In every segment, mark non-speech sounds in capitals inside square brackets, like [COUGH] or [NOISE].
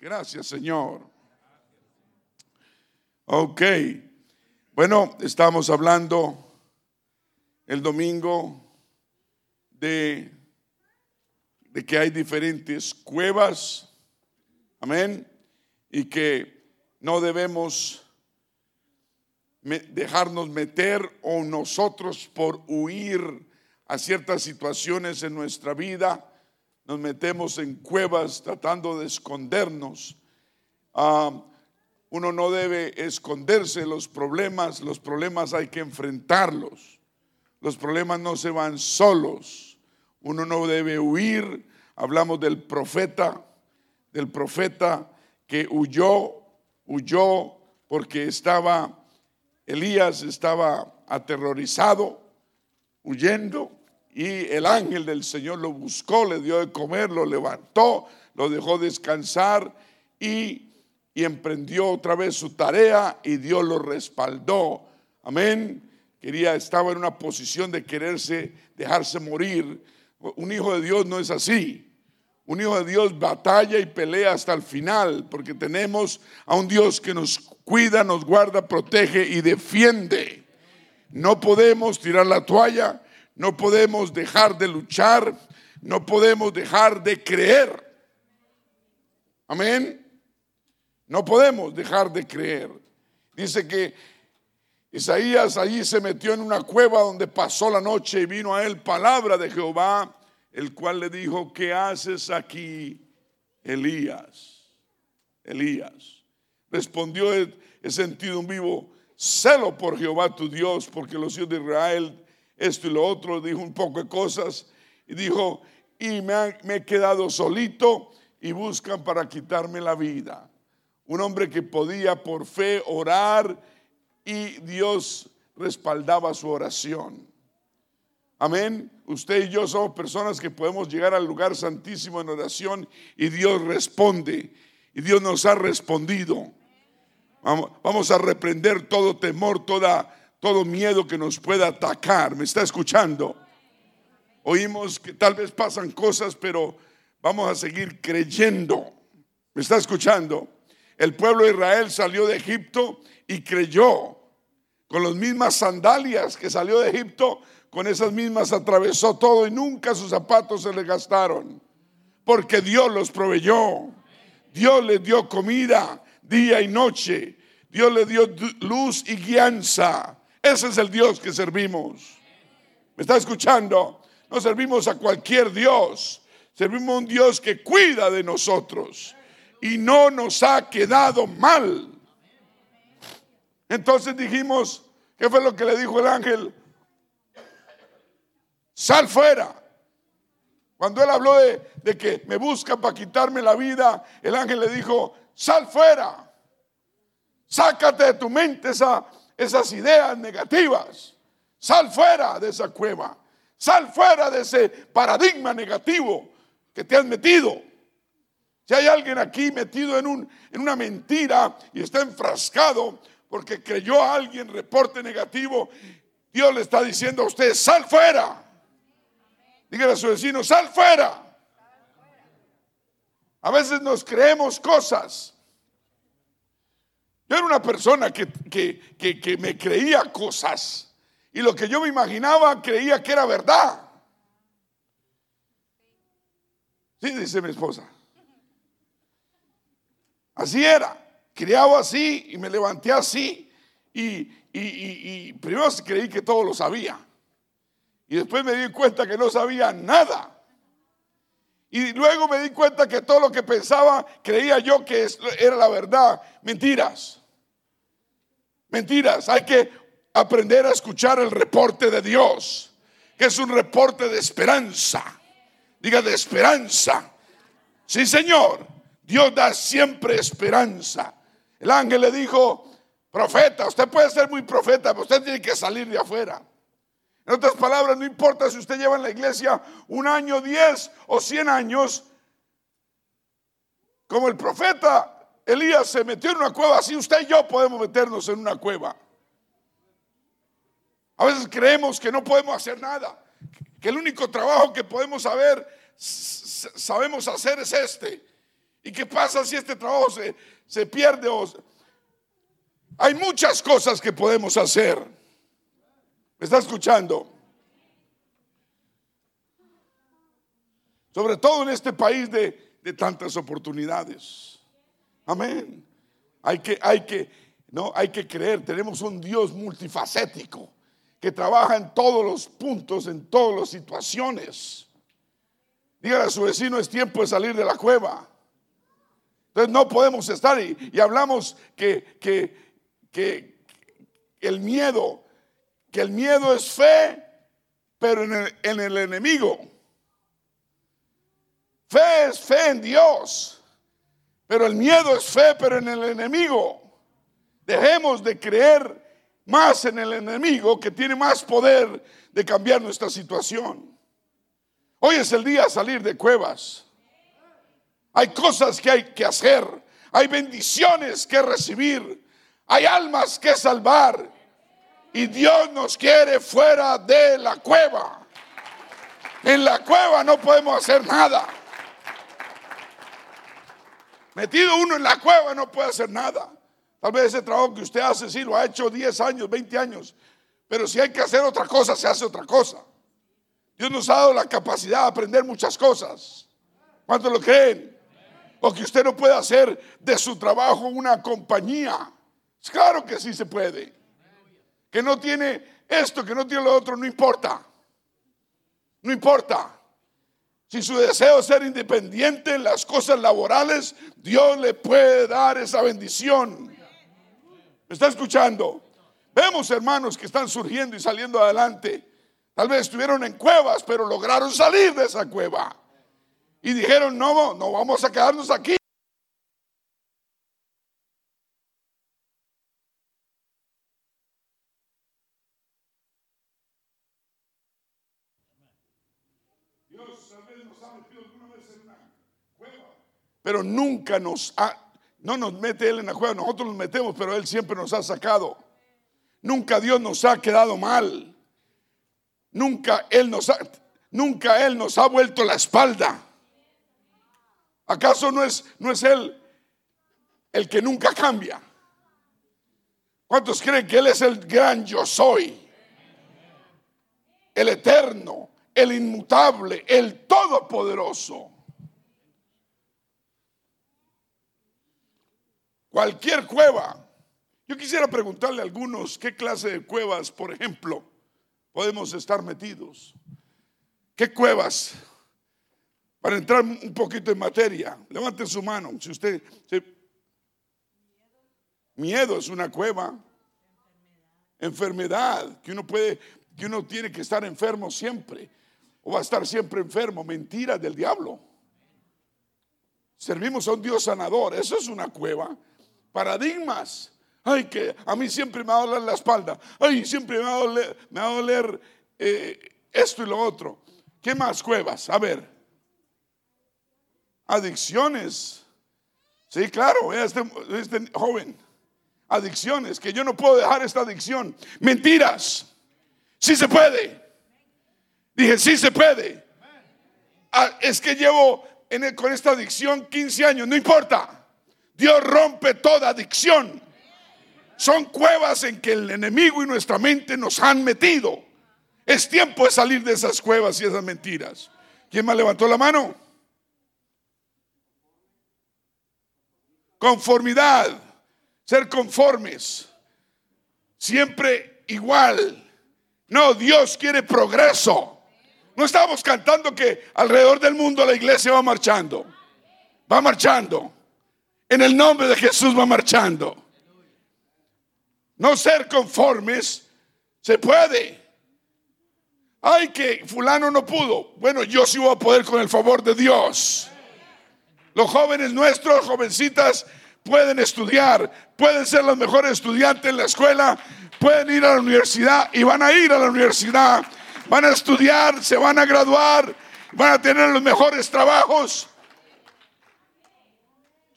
Gracias, Señor. Ok. Bueno, estamos hablando el domingo de, de que hay diferentes cuevas. Amén. Y que no debemos dejarnos meter o nosotros por huir a ciertas situaciones en nuestra vida, nos metemos en cuevas tratando de escondernos. Ah, uno no debe esconderse los problemas, los problemas hay que enfrentarlos. Los problemas no se van solos. Uno no debe huir. Hablamos del profeta, del profeta que huyó, huyó porque estaba Elías estaba aterrorizado, huyendo, y el ángel del Señor lo buscó, le dio de comer, lo levantó, lo dejó descansar y, emprendió otra vez su tarea y Dios lo respaldó. Amén. Quería, estaba en una posición de quererse, dejarse morir. Un hijo de Dios no es así. Un hijo de Dios batalla y pelea hasta el final, porque tenemos a un Dios que nos cuida, nos guarda, protege y defiende. No podemos tirar la toalla, no podemos dejar de luchar, no podemos dejar de creer. Amén. No podemos dejar de creer. Dice que Isaías allí se metió en una cueva donde pasó la noche y vino a él palabra de Jehová el cual le dijo, ¿qué haces aquí, Elías? Elías. Respondió, he sentido un vivo celo por Jehová tu Dios, porque los hijos de Israel, esto y lo otro, dijo un poco de cosas, y dijo, y me, he quedado solito y buscan para quitarme la vida. Un hombre que podía por fe orar y Dios respaldaba su oración. Amén. Usted y yo somos personas que podemos llegar al lugar santísimo en oración y Dios responde. Y Dios nos ha respondido. Vamos, a reprender todo temor, toda, todo miedo que nos pueda atacar. ¿Me está escuchando? Oímos que tal vez pasan cosas, pero vamos a seguir creyendo. ¿Me está escuchando? El pueblo de Israel salió de Egipto y creyó. Con las mismas sandalias que salió de Egipto, con esas mismas atravesó todo y nunca sus zapatos se le gastaron. Porque Dios los proveyó. Dios les dio comida día y noche. Dios le dio luz y guianza. Ese es el Dios que servimos. ¿Me está escuchando? No servimos a cualquier Dios. Servimos a un Dios que cuida de nosotros y no nos ha quedado mal. Entonces dijimos, ¿qué fue lo que le dijo el ángel? sal fuera. Cuando él habló de, que me buscan para quitarme la vida, el ángel le dijo, sal fuera. Sácate de tu mente esas ideas negativas. Sal fuera de esa cueva. Sal fuera de ese paradigma negativo que te has metido. Si hay alguien aquí metido en, un, en una mentira y está enfrascado porque creyó a alguien reporte negativo, Dios le está diciendo a usted, sal fuera. Dígale a su vecino, sal fuera. A veces nos creemos cosas. Yo era una persona que, que, me creía cosas y lo que yo me imaginaba creía que era verdad. Sí, dice mi esposa. Así era. Criaba así y me levanté así. Y, y, y, y primero creí que todo lo sabía. Y después me di cuenta que no sabía nada. Y luego me di cuenta que todo lo que pensaba creía yo que era la verdad. Mentiras. Mentiras. Hay que aprender a escuchar el reporte de Dios, que es un reporte de esperanza. Diga de esperanza. Sí, Señor. Dios da siempre esperanza. El ángel le dijo, profeta, usted puede ser muy profeta, pero usted tiene que salir de afuera. En otras palabras, no importa si usted lleva en la iglesia un año, diez o cien años, como el profeta Elías se metió en una cueva, así usted y yo podemos meternos en una cueva. A veces creemos que no podemos hacer nada, que el único trabajo que podemos saber, sabemos hacer es este. ¿Y qué pasa si este trabajo se, se pierde? O, hay muchas cosas que podemos hacer. ¿Me está escuchando? Sobre todo en este país de, de tantas oportunidades. Amén. Hay que, hay que, no, hay que creer. Tenemos un Dios multifacético que trabaja en todos los puntos, en todas las situaciones. Dígale a su vecino, es tiempo de salir de la cueva. Entonces no podemos estar y, y hablamos que, que, que, el miedo, que el miedo es fe, pero en el, en el enemigo. Fe es fe en Dios, pero el miedo es fe, pero en el enemigo. Dejemos de creer más en el enemigo que tiene más poder de cambiar nuestra situación. Hoy es el día de salir de cuevas. Hay cosas que hay que hacer. Hay bendiciones que recibir. Hay almas que salvar. Y Dios nos quiere fuera de la cueva. En la cueva no podemos hacer nada. Metido uno en la cueva no puede hacer nada. Tal vez ese trabajo que usted hace, sí, lo ha hecho 10 años, 20 años. Pero si hay que hacer otra cosa, se hace otra cosa. Dios nos ha dado la capacidad de aprender muchas cosas. ¿Cuántos lo creen? O que usted no puede hacer de su trabajo una compañía. Claro que sí se puede. Que no tiene esto, que no tiene lo otro, no importa. No importa. Si su deseo es ser independiente en las cosas laborales, Dios le puede dar esa bendición. ¿Me está escuchando? Vemos hermanos que están surgiendo y saliendo adelante. Tal vez estuvieron en cuevas, pero lograron salir de esa cueva. Y dijeron, no, no vamos a quedarnos aquí. Pero nunca nos ha no nos mete Él en la cueva, nosotros nos metemos, pero Él siempre nos ha sacado. Nunca Dios nos ha quedado mal. Nunca Él nos ha, nunca Él nos ha vuelto la espalda. ¿Acaso no es, no es Él el que nunca cambia? ¿Cuántos creen que Él es el gran yo soy? El eterno, el inmutable, el todopoderoso. Cualquier cueva. Yo quisiera preguntarle a algunos qué clase de cuevas, por ejemplo, podemos estar metidos. ¿Qué cuevas? Para entrar un poquito en materia, levante su mano. Si usted. miedo es una cueva. Enfermedad, que uno puede, que uno tiene que estar enfermo siempre. Va a estar siempre enfermo. Mentira del diablo. Servimos a un Dios sanador. Eso es una cueva paradigmas. Ay, que a mí siempre me va a doler la espalda. Ay, siempre me va a doler, me va doler eh, esto y lo otro. ¿Qué más cuevas? A ver. Adicciones. Sí, claro, este, este joven. Adicciones, que yo no puedo dejar esta adicción. Mentiras. Sí se puede. Dije, sí se puede. Ah, es que llevo con esta adicción 15 años, no importa. Dios rompe toda adicción. Son cuevas en que el enemigo y nuestra mente nos han metido. Es tiempo de salir de esas cuevas y esas mentiras. ¿Quién más levantó la mano? Conformidad, ser conformes, siempre igual. No, Dios quiere progreso. No estamos cantando que alrededor del mundo la iglesia va marchando. Va marchando. En el nombre de Jesús va marchando. No ser conformes se puede. Ay, que fulano no pudo. Bueno, yo sí voy a poder con el favor de Dios. Los jóvenes nuestros, jovencitas, pueden estudiar, pueden ser los mejores estudiantes en la escuela, pueden ir a la universidad y van a ir a la universidad, van a estudiar, se van a graduar, van a tener los mejores trabajos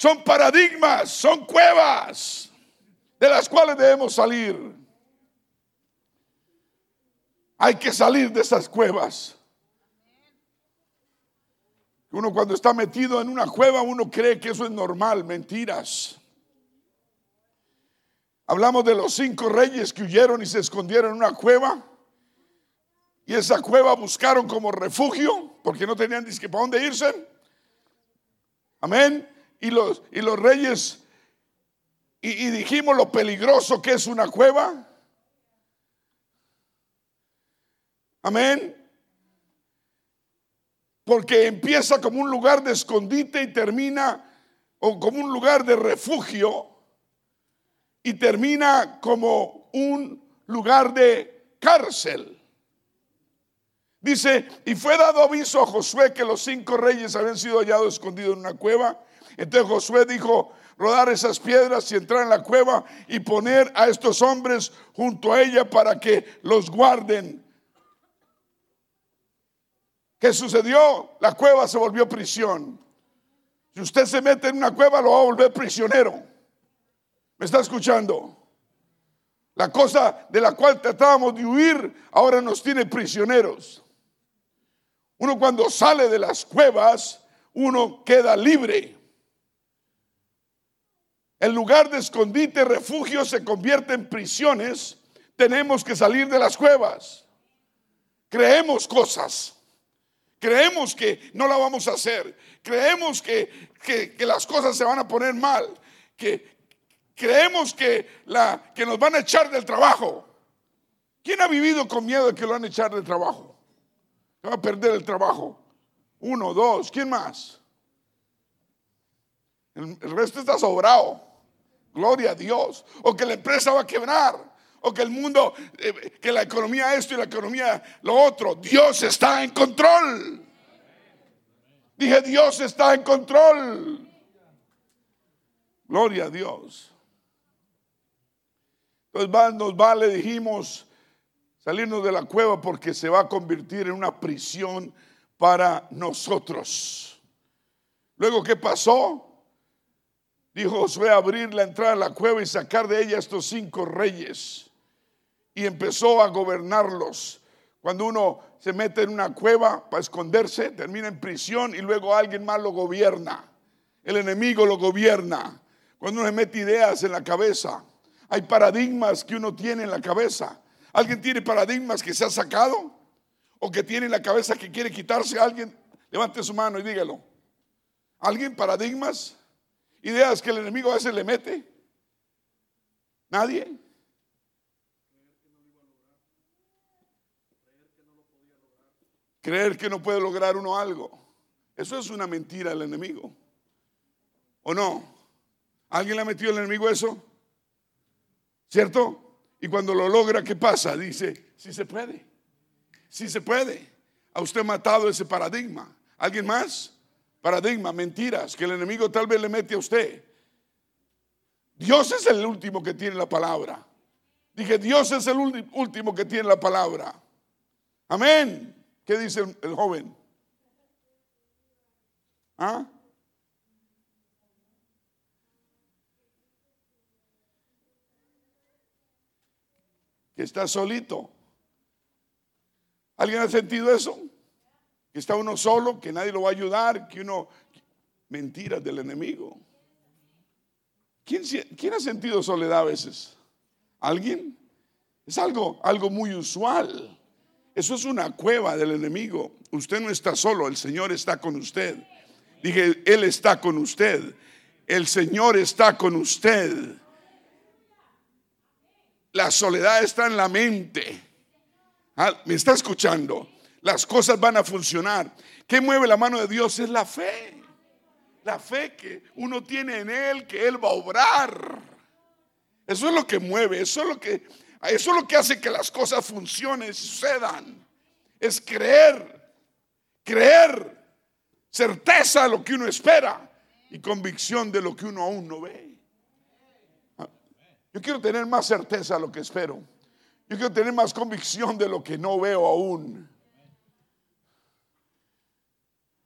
son paradigmas, son cuevas de las cuales debemos salir. Hay que salir de esas cuevas. Uno cuando está metido en una cueva, uno cree que eso es normal, mentiras. Hablamos de los cinco reyes que huyeron y se escondieron en una cueva. Y esa cueva buscaron como refugio porque no tenían disque para dónde irse. Amén. Y los, y los reyes, y, y dijimos lo peligroso que es una cueva. Amén. Porque empieza como un lugar de escondite y termina o como un lugar de refugio y termina como un lugar de cárcel. Dice, y fue dado aviso a Josué que los cinco reyes habían sido hallados escondidos en una cueva. Entonces Josué dijo, rodar esas piedras y entrar en la cueva y poner a estos hombres junto a ella para que los guarden ¿Qué sucedió? La cueva se volvió prisión. Si usted se mete en una cueva, lo va a volver prisionero. ¿Me está escuchando? La cosa de la cual tratábamos de huir ahora nos tiene prisioneros. Uno cuando sale de las cuevas, uno queda libre. El lugar de escondite, refugio se convierte en prisiones. Tenemos que salir de las cuevas. Creemos cosas. Creemos que no la vamos a hacer. Creemos que, las cosas se van a poner mal. Que creemos que, la, que nos van a echar del trabajo. ¿Quién ha vivido con miedo de que lo van a echar del trabajo? Va a perder el trabajo. Uno, dos, ¿quién más? El, resto está sobrado. Gloria a Dios. O que la empresa va a quebrar o que el mundo, eh, que la economía esto y la economía lo otro. Dios está en control. Dije, Dios está en control. Gloria a Dios. Entonces nos vale, dijimos, salirnos de la cueva porque se va a convertir en una prisión para nosotros. Luego, ¿qué pasó? Dijo Josué abrir la entrada a la cueva y sacar de ella estos cinco reyes y empezó a gobernarlos. Cuando uno se mete en una cueva para esconderse, termina en prisión y luego alguien más lo gobierna. El enemigo lo gobierna. Cuando uno se mete ideas en la cabeza, hay paradigmas que uno tiene en la cabeza. ¿Alguien tiene paradigmas que se ha sacado? ¿O que tiene en la cabeza que quiere quitarse a alguien? Levante su mano y dígalo. ¿Alguien paradigmas? Ideas que el enemigo a veces le mete. ¿Nadie? Creer que no puede lograr uno algo. Eso es una mentira del enemigo. ¿O no? ¿Alguien le ha metido al enemigo eso? ¿Cierto? Y cuando lo logra, ¿qué pasa? Dice, sí se puede. Sí se puede. A usted matado ese paradigma. ¿Alguien más? Paradigma, mentiras, que el enemigo tal vez le mete a usted. Dios es el último que tiene la palabra. Dije, Dios es el último que tiene la palabra. Amén. ¿Qué dice el, joven? ¿Ah? Está solito. ¿Alguien ha sentido eso? Que está uno solo, que nadie lo va a ayudar, que uno... Mentiras del enemigo. ¿Quién, ¿Quién, ha sentido soledad a veces? ¿Alguien? Es algo, algo muy usual. Eso es una cueva del enemigo. Usted no está solo, el Señor está con usted. Dije, Él está con usted. El Señor está con usted. La soledad está en la mente. Ah, ¿Me está escuchando? Las cosas van a funcionar. ¿Qué mueve la mano de Dios? Es la fe. La fe que uno tiene en Él, que Él va a obrar. Eso es lo que mueve, eso es lo que eso es lo que hace que las cosas funcionen sucedan. Es creer, creer, certeza de lo que uno espera y convicción de lo que uno aún no ve. Yo quiero tener más certeza de lo que espero. Yo quiero tener más convicción de lo que no veo aún.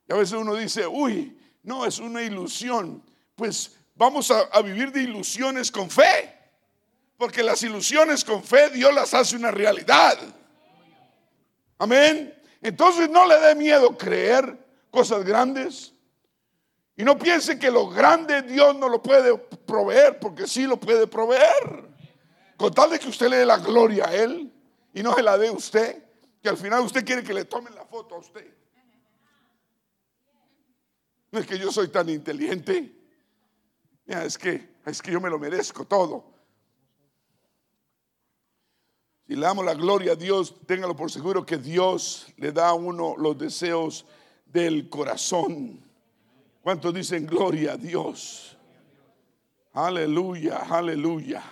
Y a veces uno dice, uy, no, es una ilusión. Pues vamos a, vivir de ilusiones con fe. Porque las ilusiones con fe Dios las hace una realidad. Amén. Entonces no le dé miedo creer cosas grandes. Y no piense que lo grande Dios no lo puede proveer, porque sí lo puede proveer. Con tal de que usted le dé la gloria a Él y no se la dé usted, que al final usted quiere que le tomen la foto a usted. No es que yo soy tan inteligente. es que, es que yo me lo merezco todo. Si le damos la gloria a Dios, téngalo por seguro que Dios le da a uno los deseos del corazón. ¿Cuántos dicen gloria a Dios? Aleluya, aleluya.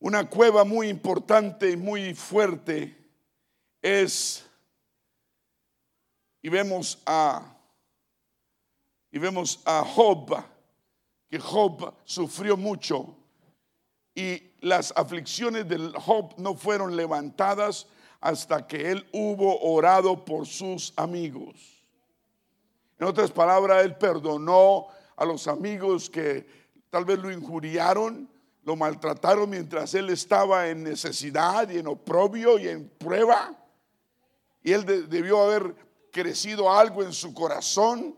Una cueva muy importante y muy fuerte es, y vemos a, y vemos a Job, que Job sufrió mucho y las aflicciones del Job no fueron levantadas hasta que él hubo orado por sus amigos. En otras palabras, él perdonó a los amigos que tal vez lo injuriaron, lo maltrataron mientras él estaba en necesidad y en oprobio y en prueba. Y él debió haber crecido algo en su corazón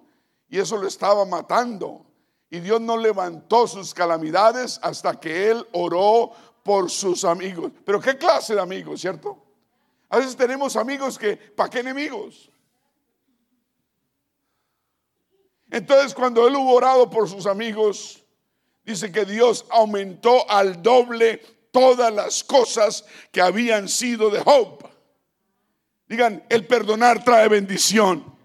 y eso lo estaba matando. Y Dios no levantó sus calamidades hasta que él oró por sus amigos. Pero qué clase de amigos, ¿cierto? A veces tenemos amigos que, ¿para qué enemigos? Entonces cuando él hubo orado por sus amigos, dice que Dios aumentó al doble todas las cosas que habían sido de Job. Digan, el perdonar trae bendición.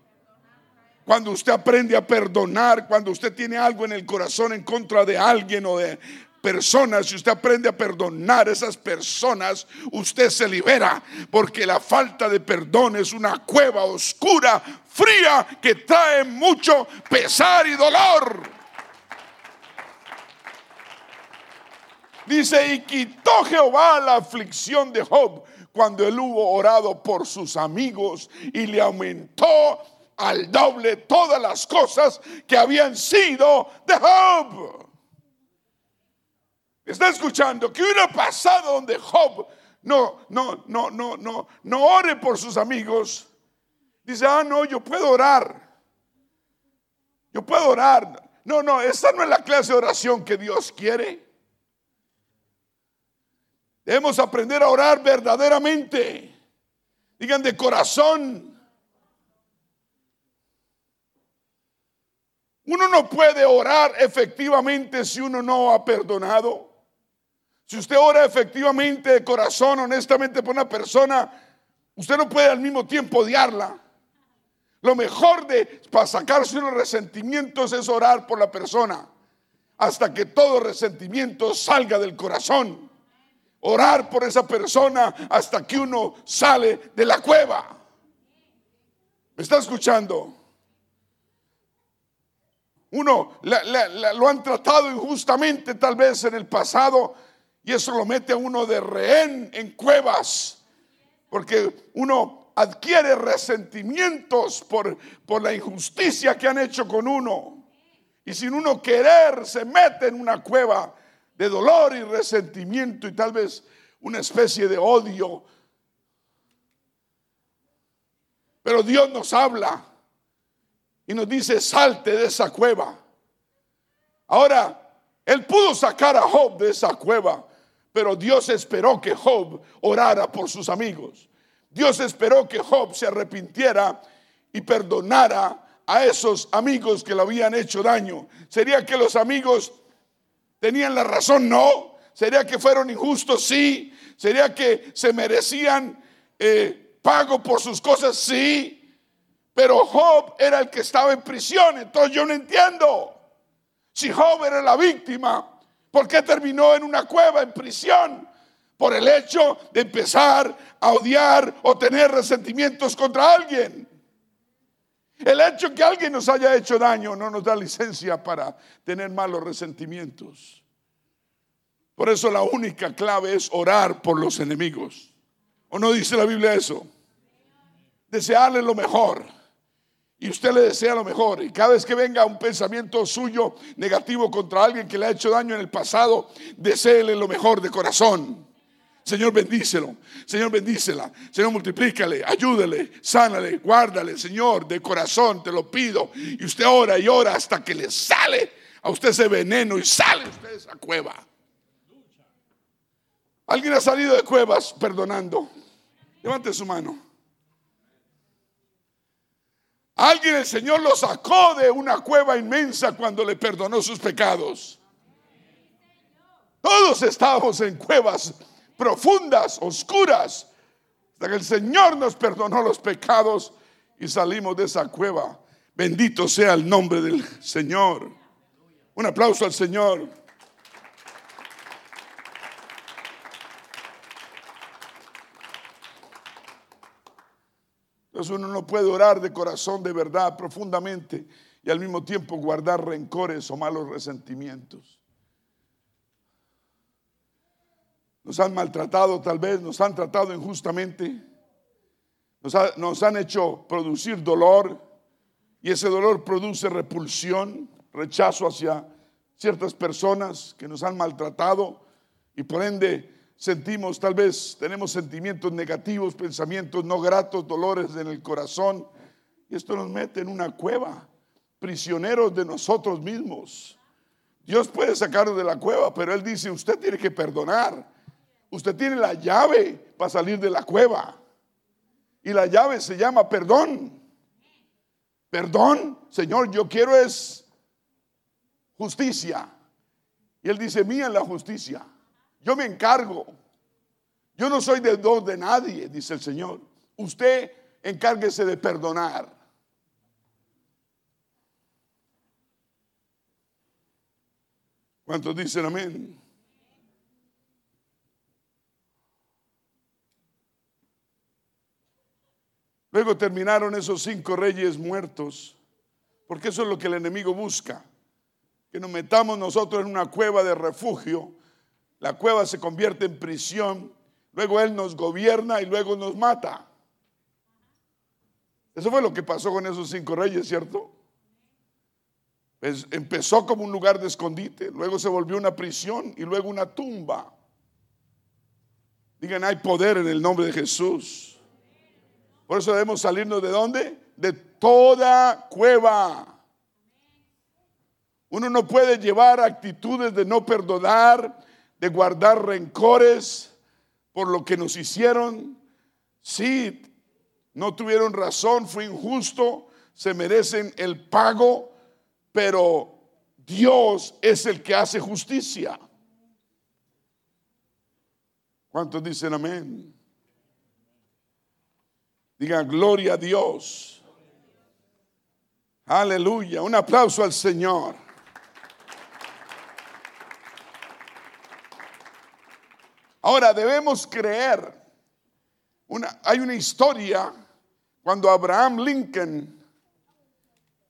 Cuando usted aprende a perdonar, cuando usted tiene algo en el corazón en contra de alguien o de personas, si usted aprende a perdonar a esas personas, usted se libera, porque la falta de perdón es una cueva oscura, fría, que trae mucho pesar y dolor. Dice, y quitó Jehová la aflicción de Job cuando él hubo orado por sus amigos y le aumentó al doble todas las cosas que habían sido de Job. ¿Está escuchando? ¿Qué hubiera pasado donde Job no, no, no, no, no, no ore por sus amigos? Dice, ah, no, yo puedo orar. Yo puedo orar. No, no, esa no es la clase de oración que Dios quiere. Debemos aprender a orar verdaderamente. Digan de corazón. Uno no puede orar efectivamente si uno no ha perdonado. Si usted ora efectivamente de corazón, honestamente por una persona, usted no puede al mismo tiempo odiarla. Lo mejor de para sacarse unos resentimientos es orar por la persona hasta que todo resentimiento salga del corazón orar por esa persona hasta que uno sale de la cueva. ¿Me está escuchando? Uno lo han tratado injustamente tal vez en el pasado y eso lo mete a uno de rehén en cuevas, porque uno adquiere resentimientos por, por la injusticia que han hecho con uno. Y sin uno querer se mete en una cueva de dolor y resentimiento y tal vez una especie de odio. Pero Dios nos habla y nos dice, salte de esa cueva. Ahora, Él pudo sacar a Job de esa cueva, pero Dios esperó que Job orara por sus amigos. Dios esperó que Job se arrepintiera y perdonara a esos amigos que le habían hecho daño. Sería que los amigos ¿Tenían la razón? No. ¿Sería que fueron injustos? Sí. ¿Sería que se merecían eh, pago por sus cosas? Sí. Pero Job era el que estaba en prisión. Entonces yo no entiendo. Si Job era la víctima, ¿por qué terminó en una cueva, en prisión? Por el hecho de empezar a odiar o tener resentimientos contra alguien. El hecho que alguien nos haya hecho daño no nos da licencia para tener malos resentimientos. Por eso la única clave es orar por los enemigos. ¿O no dice la Biblia eso? Desearle lo mejor. Y usted le desea lo mejor. Y cada vez que venga un pensamiento suyo negativo contra alguien que le ha hecho daño en el pasado, deséele lo mejor de corazón. Señor, bendícelo. Señor, bendícela. Señor, multiplícale, ayúdele, sánale, guárdale. Señor, de corazón te lo pido. Y usted ora y ora hasta que le sale a usted ese veneno y sale usted de esa cueva. ¿Alguien ha salido de cuevas perdonando? Levante su mano. Alguien el Señor lo sacó de una cueva inmensa cuando le perdonó sus pecados. Todos estábamos en cuevas profundas, oscuras, hasta que el Señor nos perdonó los pecados y salimos de esa cueva. Bendito sea el nombre del Señor. Un aplauso al Señor. Entonces uno no puede orar de corazón, de verdad, profundamente y al mismo tiempo guardar rencores o malos resentimientos. Nos han maltratado tal vez, nos han tratado injustamente, nos, nos han hecho producir dolor y ese dolor produce repulsión, rechazo hacia ciertas personas que nos han maltratado y por ende sentimos, tal vez tenemos sentimientos negativos, pensamientos no gratos, dolores en el corazón. Y esto nos mete en una cueva, prisioneros de nosotros mismos. Dios puede sacarnos de la cueva, pero Él dice, usted tiene que perdonar. Usted tiene la llave para salir de la cueva. Y la llave se llama perdón. Perdón, Señor, yo quiero es justicia. Y Él dice, mía la justicia. Yo me encargo. Yo no soy deudor de nadie, dice el Señor. Usted encárguese de perdonar. ¿Cuántos dicen amén? Luego terminaron esos cinco reyes muertos, porque eso es lo que el enemigo busca, que nos metamos nosotros en una cueva de refugio la cueva se convierte en prisión, luego Él nos gobierna y luego nos mata. Eso fue lo que pasó con esos cinco reyes, ¿cierto? Pues empezó como un lugar de escondite, luego se volvió una prisión y luego una tumba. Digan, hay poder en el nombre de Jesús. Por eso debemos salirnos de dónde? De toda cueva. Uno no puede llevar actitudes de no perdonar, de guardar rencores por lo que nos hicieron. Sí, no tuvieron razón, fue injusto, se merecen el pago, pero Dios es el que hace justicia. ¿Cuántos dicen amén? Digan gloria a Dios. Aleluya. Un aplauso al Señor. Ahora debemos creer. Una, hay una historia cuando Abraham Lincoln,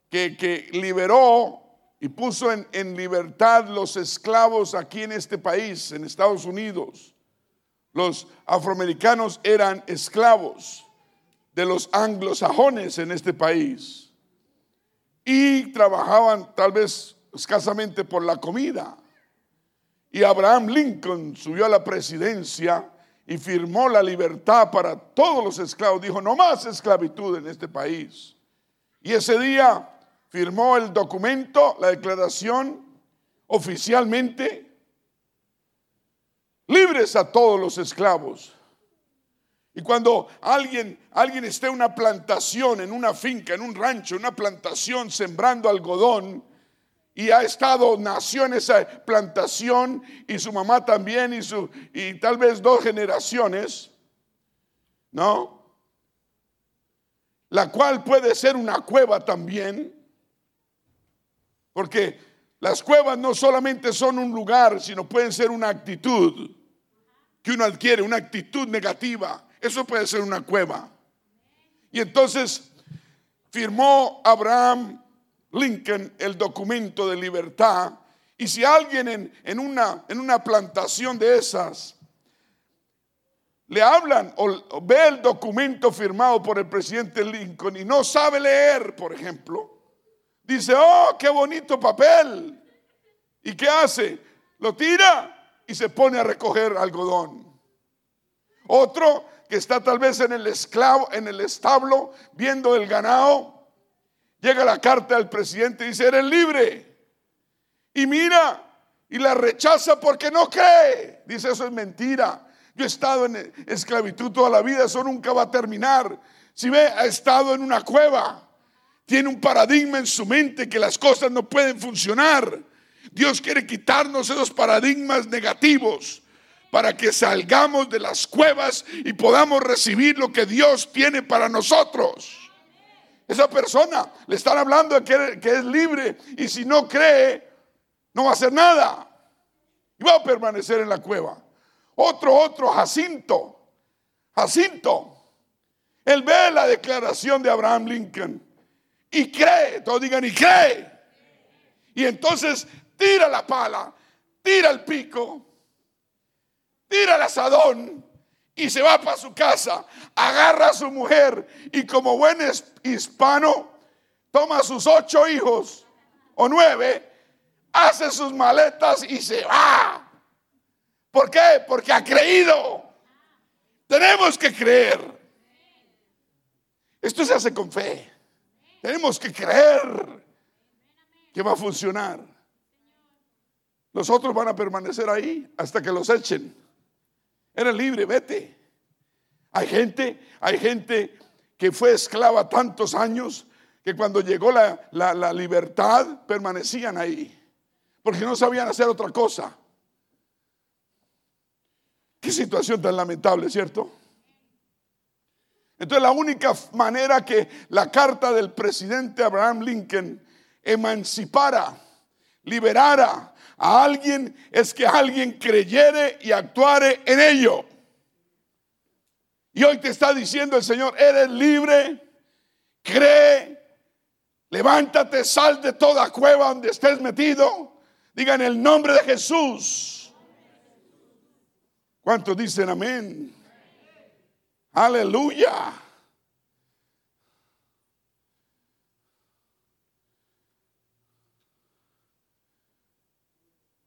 que, liberó y puso en, en, libertad los esclavos aquí en este país, en Estados Unidos. Los afroamericanos eran esclavos de los anglosajones en este país y trabajaban tal vez escasamente por la comida. Y Abraham Lincoln subió a la presidencia y firmó la libertad para todos los esclavos. Dijo, no más esclavitud en este país. Y ese día firmó el documento, la declaración, oficialmente, libres a todos los esclavos. Y cuando alguien, alguien esté en una plantación, en una finca, en un rancho, en una plantación sembrando algodón, y ha estado, nació en esa plantación y su mamá también y, su, y tal vez dos generaciones, ¿no? La cual puede ser una cueva también, porque las cuevas no solamente son un lugar, sino pueden ser una actitud que uno adquiere, una actitud negativa. Eso puede ser una cueva. Y entonces firmó Abraham Lincoln el documento de libertad. Y si alguien en, una, en una plantación de esas le hablan o ve el documento firmado por el presidente Lincoln y no sabe leer, por ejemplo, dice, oh, qué bonito papel. ¿Y qué hace? Lo tira y se pone a recoger algodón. Otro que está tal vez en el esclavo, en el establo, viendo el ganado, llega la carta del presidente y dice, eres libre. Y mira, y la rechaza porque no cree. Dice, eso es mentira. Yo he estado en esclavitud toda la vida, eso nunca va a terminar. Si ve, ha estado en una cueva, tiene un paradigma en su mente que las cosas no pueden funcionar. Dios quiere quitarnos esos paradigmas negativos para que salgamos de las cuevas y podamos recibir lo que Dios tiene para nosotros. Esa persona le están hablando de que, es libre y si no cree, no va a hacer nada. Y va a permanecer en la cueva. Otro, otro, Jacinto. Jacinto. Él ve la declaración de Abraham Lincoln y cree, todos digan, y cree. Y entonces tira la pala, tira el pico tira el asadón y se va para su casa, agarra a su mujer y como buen hispano toma a sus ocho hijos o nueve, hace sus maletas y se va. ¿Por qué? Porque ha creído. Tenemos que creer. Esto se hace con fe. Tenemos que creer que va a funcionar. Los otros van a permanecer ahí hasta que los echen. Eres libre, vete. Hay gente, hay gente que fue esclava tantos años que cuando llegó la, la libertad permanecían ahí, porque no sabían hacer otra cosa. Qué situación tan lamentable, ¿cierto? Entonces la única manera que la carta del presidente Abraham Lincoln emancipara, liberara a alguien es que alguien creyere y actuare en ello. Y hoy te está diciendo el Señor, eres libre, cree, levántate, sal de toda cueva donde estés metido. Diga en el nombre de Jesús. ¿Cuántos dicen amén? Aleluya.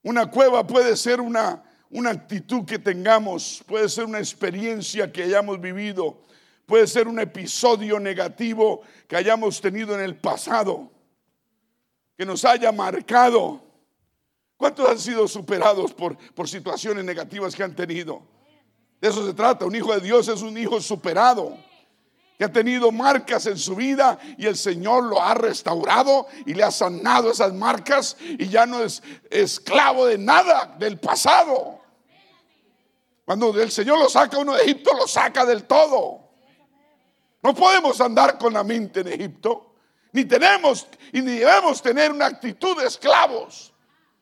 Una cueva puede ser una, una actitud que tengamos, puede ser una experiencia que hayamos vivido, puede ser un episodio negativo que hayamos tenido en el pasado, que nos haya marcado. ¿Cuántos han sido superados por, por situaciones negativas que han tenido? De eso se trata. Un hijo de Dios es un hijo superado que ha tenido marcas en su vida y el Señor lo ha restaurado y le ha sanado esas marcas y ya no es esclavo de nada del pasado. Cuando el Señor lo saca uno de Egipto, lo saca del todo. No podemos andar con la mente en Egipto, ni tenemos y ni debemos tener una actitud de esclavos.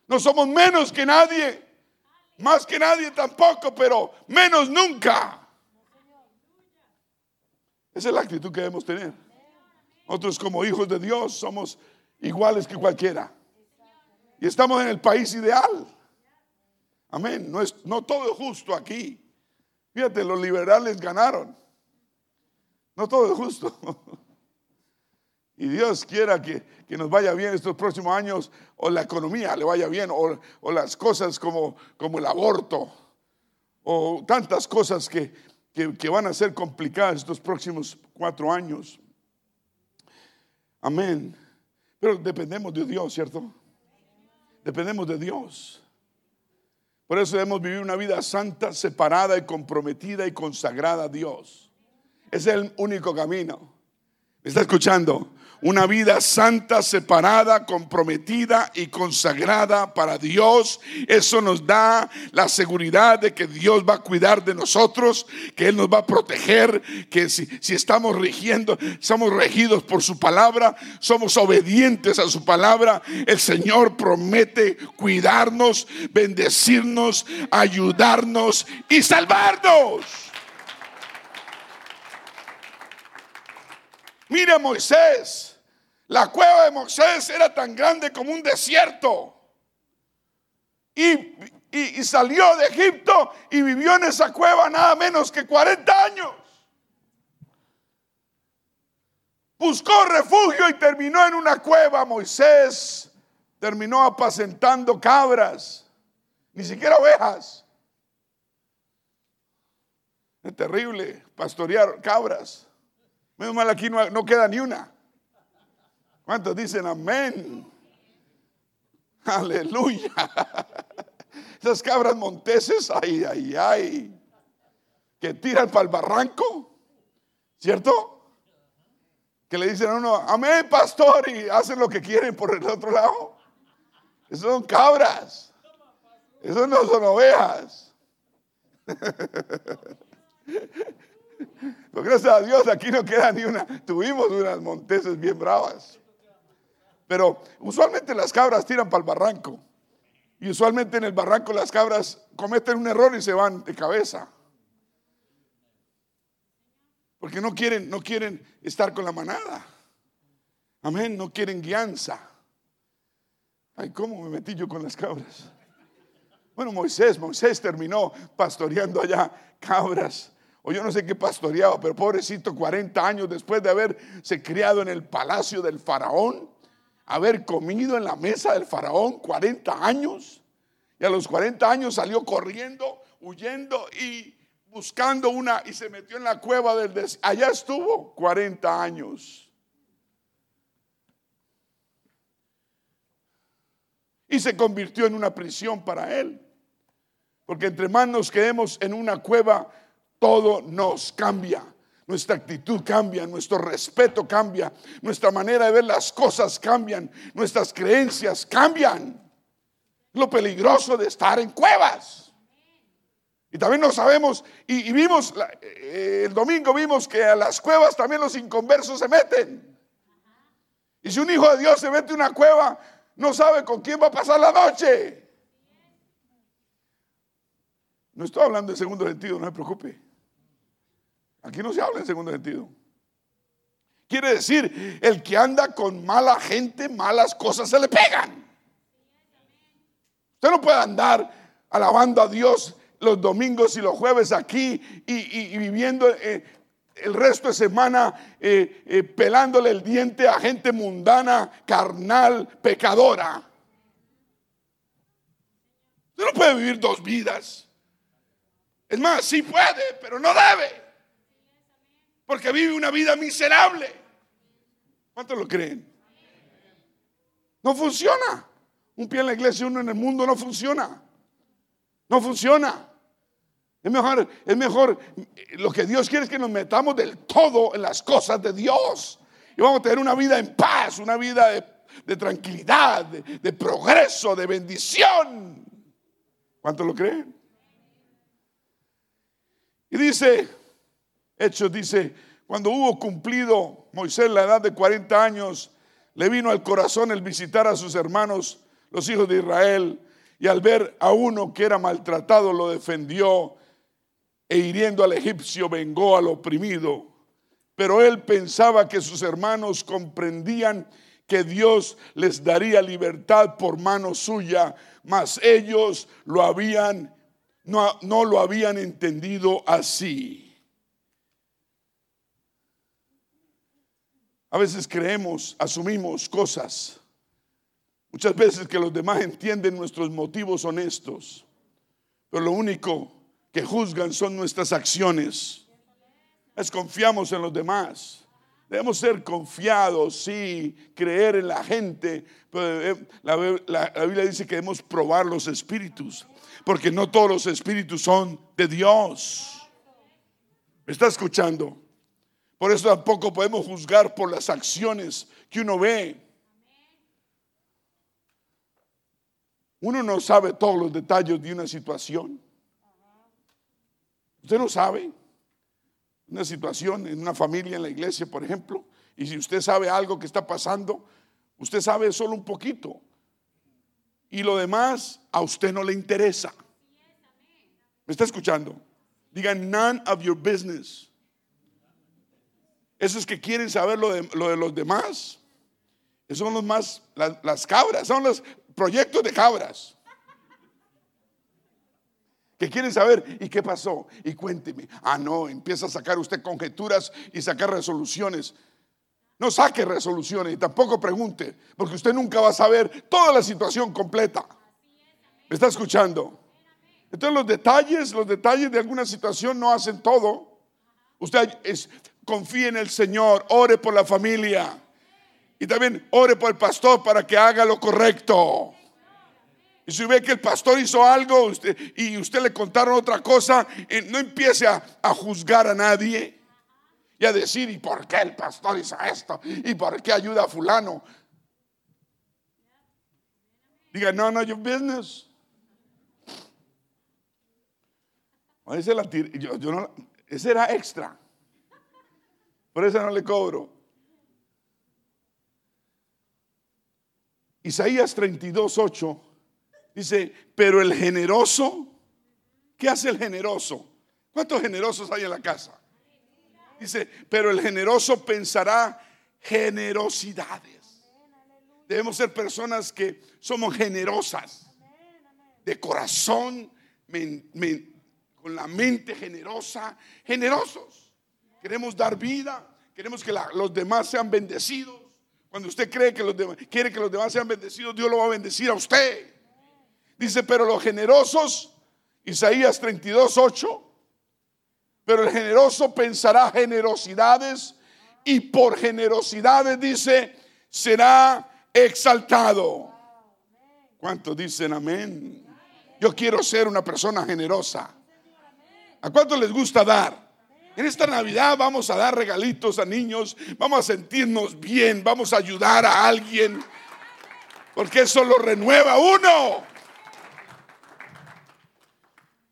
No somos menos que nadie, más que nadie tampoco, pero menos nunca. Esa es la actitud que debemos tener. Nosotros como hijos de Dios somos iguales que cualquiera. Y estamos en el país ideal. Amén. No, es, no todo es justo aquí. Fíjate, los liberales ganaron. No todo es justo. [LAUGHS] Y Dios quiera que, nos vaya bien estos próximos años, o la economía le vaya bien, o, o las cosas como, como el aborto, o tantas cosas que, que, van a ser complicadas estos próximos cuatro años. Amén. Pero dependemos de Dios, ¿cierto? Dependemos de Dios. Por eso debemos vivir una vida santa, separada y comprometida y consagrada a Dios. Es el único camino. ¿Me está escuchando? Una vida santa, separada, comprometida y consagrada para Dios. Eso nos da la seguridad de que Dios va a cuidar de nosotros, que Él nos va a proteger, que si, estamos rigiendo, somos regidos por su palabra, somos obedientes a su palabra, el Señor promete cuidarnos, bendecirnos, ayudarnos y salvarnos. Mira Moisés. La cueva de Moisés era tan grande como un desierto. Y salió de Egipto y vivió en esa cueva nada menos que 40 años. Buscó refugio y terminó en una cueva. Moisés terminó apacentando cabras, ni siquiera ovejas. Es terrible pastorear cabras. Menos mal aquí no queda ni una. ¿Cuántos dicen amén? Aleluya. [LAUGHS] Esas cabras monteses, ay, ay, ay, que tiran para el barranco, ¿cierto? Que le dicen a uno, amén, pastor, y hacen lo que quieren por el otro lado. Esos son cabras. Esos no son ovejas. [LAUGHS] Gracias a Dios aquí no queda ni una. Tuvimos unas monteses bien bravas. Pero usualmente las cabras tiran para el barranco. Y usualmente en el barranco las cabras cometen un error y se van de cabeza. Porque no quieren, no quieren estar con la manada. Amén, no quieren guianza. Ay, ¿cómo me metí yo con las cabras? Bueno, Moisés, Moisés terminó pastoreando allá cabras. O yo no sé qué pastoreaba, pero pobrecito, 40 años después de haberse criado en el palacio del faraón, haber comido en la mesa del faraón 40 años. Y a los 40 años salió corriendo, huyendo y buscando una y se metió en la cueva del desierto. Allá estuvo 40 años. Y se convirtió en una prisión para él. Porque entre más nos quedemos en una cueva, todo nos cambia. Nuestra actitud cambia, nuestro respeto cambia, nuestra manera de ver las cosas cambian, nuestras creencias cambian. Lo peligroso de estar en cuevas. Y también no sabemos, y, vimos, eh, el domingo vimos que a las cuevas también los inconversos se meten. Y si un hijo de Dios se mete en una cueva, no sabe con quién va a pasar la noche. No estoy hablando en segundo sentido, no se preocupe. Aquí no se habla en segundo sentido. Quiere decir, el que anda con mala gente, malas cosas se le pegan. Usted no puede andar alabando a Dios los domingos y los jueves aquí y, viviendo eh, el resto de semana eh, eh, pelándole el diente a gente mundana, carnal, pecadora. Usted no puede vivir dos vidas. Es más, sí puede, pero no debe porque vive una vida miserable. ¿Cuántos lo creen? No funciona. Un pie en la iglesia, uno en el mundo, no funciona. No funciona. Es mejor, es mejor, lo que Dios quiere es que nos metamos del todo en las cosas de Dios. Y vamos a tener una vida en paz, una vida de, tranquilidad, de, de progreso, de bendición. ¿Cuántos lo creen? Y dice, Hechos dice, cuando hubo cumplido Moisés la edad de 40 años, le vino al corazón el visitar a sus hermanos, los hijos de Israel, y al ver a uno que era maltratado, lo defendió, e hiriendo al egipcio, vengó al oprimido. Pero él pensaba que sus hermanos comprendían que Dios les daría libertad por mano suya, mas ellos lo habían, no, no lo habían entendido así. A veces creemos, asumimos cosas. Muchas veces que los demás entienden nuestros motivos honestos. Pero lo único que juzgan son nuestras acciones. Desconfiamos en los demás. Debemos ser confiados, sí, creer en la gente. Pero la, la Biblia dice que debemos probar los espíritus. Porque no todos los espíritus son de Dios. ¿Me está escuchando? Por eso tampoco podemos juzgar por las acciones que uno ve. Uno no sabe todos los detalles de una situación. Usted no sabe una situación en una familia, en la iglesia, por ejemplo, y si usted sabe algo que está pasando, usted sabe solo un poquito. Y lo demás a usted no le interesa. ¿Me está escuchando? Diga, none of your business. Esos que quieren saber lo de, los demás, esos son los más, las, cabras, son los proyectos de cabras. que quieren saber, ¿y qué pasó? Y cuénteme. Ah, no, empieza a sacar usted conjeturas y sacar resoluciones. No saque resoluciones y tampoco pregunte, porque usted nunca va a saber toda la situación completa. ¿Me está escuchando? Entonces los detalles, los detalles de alguna situación no hacen todo. Usted confíe en el Señor, ore por la familia y también ore por el pastor para que haga lo correcto. Y si ve que el pastor hizo algo y usted le contaron otra cosa, eh, no empiece a juzgar a nadie y a decir, ¿y por qué el pastor hizo esto? ¿Y por qué ayuda a fulano? Diga, no, no, your business. Ese, no, ese era extra. Por eso no le cobro. Isaías 32, 8 dice, pero el generoso, ¿qué hace el generoso? ¿Cuántos generosos hay en la casa? Dice, pero el generoso pensará generosidades. Debemos ser personas que somos generosas, de corazón, con la mente generosa, generosos. Queremos dar vida, queremos que los demás sean bendecidos. Cuando usted cree que los demás, quiere que los demás sean bendecidos, Dios lo va a bendecir a usted. Dice, pero los generosos, Isaías 32, 8, pero el generoso pensará generosidades y por generosidades dice, será exaltado. ¿Cuántos dicen amén? Yo quiero ser una persona generosa. ¿A cuántos les gusta dar? En esta Navidad vamos a dar regalitos a niños, vamos a sentirnos bien, vamos a ayudar a alguien, porque eso lo renueva uno.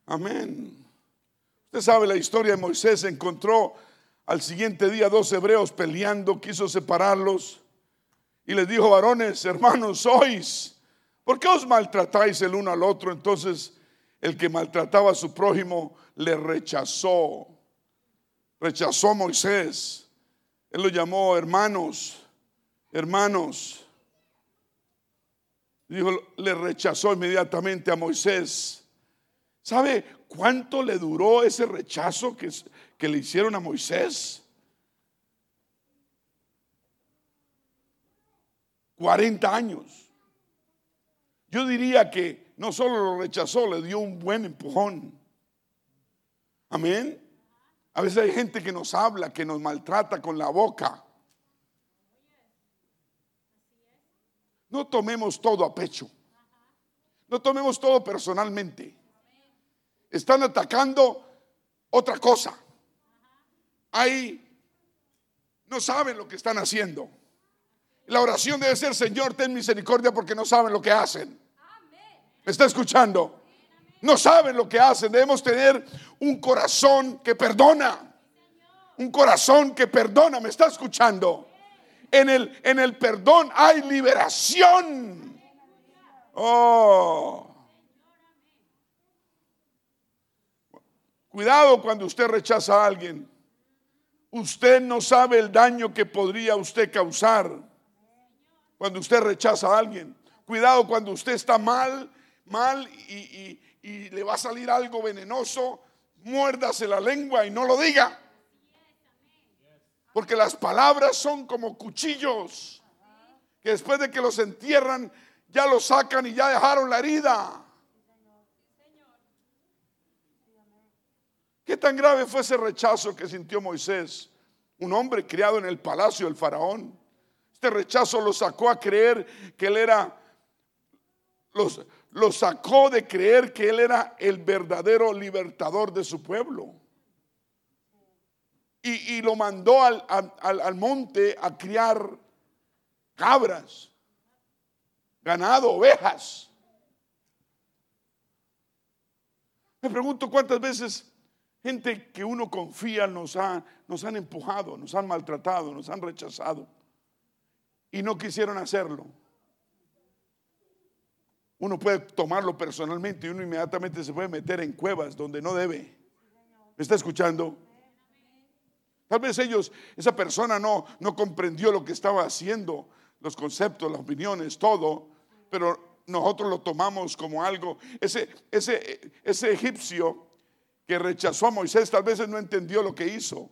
Amén. Usted sabe la historia de Moisés, encontró al siguiente día dos hebreos peleando, quiso separarlos y les dijo, varones, hermanos, sois, ¿por qué os maltratáis el uno al otro? Entonces el que maltrataba a su prójimo le rechazó, rechazó a Moisés. Él lo llamó hermanos, hermanos. Dijo, le rechazó inmediatamente a Moisés. ¿Sabe cuánto le duró ese rechazo que, que le hicieron a Moisés? 40 años. Yo diría que no solo lo rechazó, le dio un buen empujón. Amén. A veces hay gente que nos habla, que nos maltrata con la boca. No tomemos todo a pecho. No tomemos todo personalmente están atacando otra cosa. Ahí no saben lo que están haciendo. La oración debe ser, Señor, ten misericordia porque no saben lo que hacen. ¿Me está escuchando? No saben lo que hacen. Debemos tener un corazón que perdona. Un corazón que perdona. ¿Me está escuchando? En el, en el perdón hay liberación. Oh. Cuidado cuando usted rechaza a alguien. Usted no sabe el daño que podría usted causar cuando usted rechaza a alguien. Cuidado cuando usted está mal, mal y, le va a salir algo venenoso. Muérdase la lengua y no lo diga. Porque las palabras son como cuchillos que después de que los entierran ya los sacan y ya dejaron la herida. ¿Qué tan grave fue ese rechazo que sintió Moisés? Un hombre criado en el palacio del faraón. Este rechazo lo sacó a creer que él era, los, lo sacó de creer que él era el verdadero libertador de su pueblo. Y, lo mandó al, al monte a criar cabras, ganado, ovejas. Me pregunto cuántas veces Gente que uno confía nos, ha, nos han empujado, nos han maltratado, nos han rechazado y no quisieron hacerlo. Uno puede tomarlo personalmente y uno inmediatamente se puede meter en cuevas donde no debe. ¿Me está escuchando? Tal vez ellos, esa persona no, no comprendió lo que estaba haciendo, los conceptos, las opiniones, todo, pero nosotros lo tomamos como algo. Ese, ese, ese egipcio que rechazó a Moisés tal vez no entendió lo que hizo.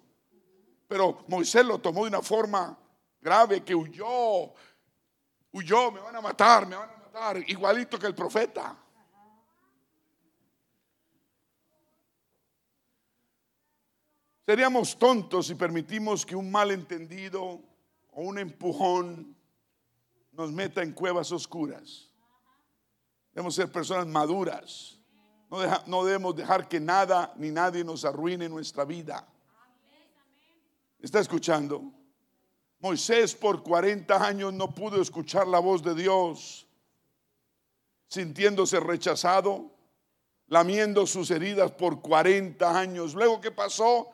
Pero Moisés lo tomó de una forma grave que huyó. Huyó, me van a matar, me van a Igualito que el profeta. Seríamos tontos si permitimos que un malentendido o un empujón nos meta en cuevas oscuras. Debemos ser personas maduras. No, no debemos dejar que nada ni nadie nos arruine nuestra vida. ¿Está escuchando? Moisés por 40 años no pudo escuchar la voz de Dios, sintiéndose rechazado, lamiendo sus heridas por 40 años. Luego, ¿qué pasó?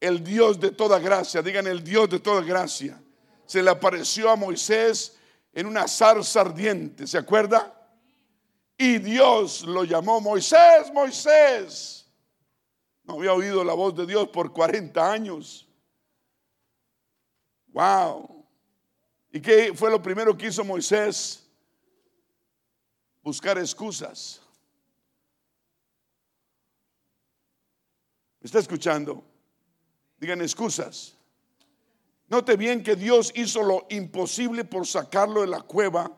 el Dios de toda gracia, digan el Dios de toda gracia, se le apareció a Moisés en una zarza ardiente, ¿se acuerda? Y Dios lo llamó Moisés, Moisés. No había oído la voz de Dios por 40 años. Wow. ¿Y qué fue lo primero que hizo Moisés? Buscar excusas. ¿Me está escuchando? Digan excusas. Note bien que Dios hizo lo imposible por sacarlo de la cueva,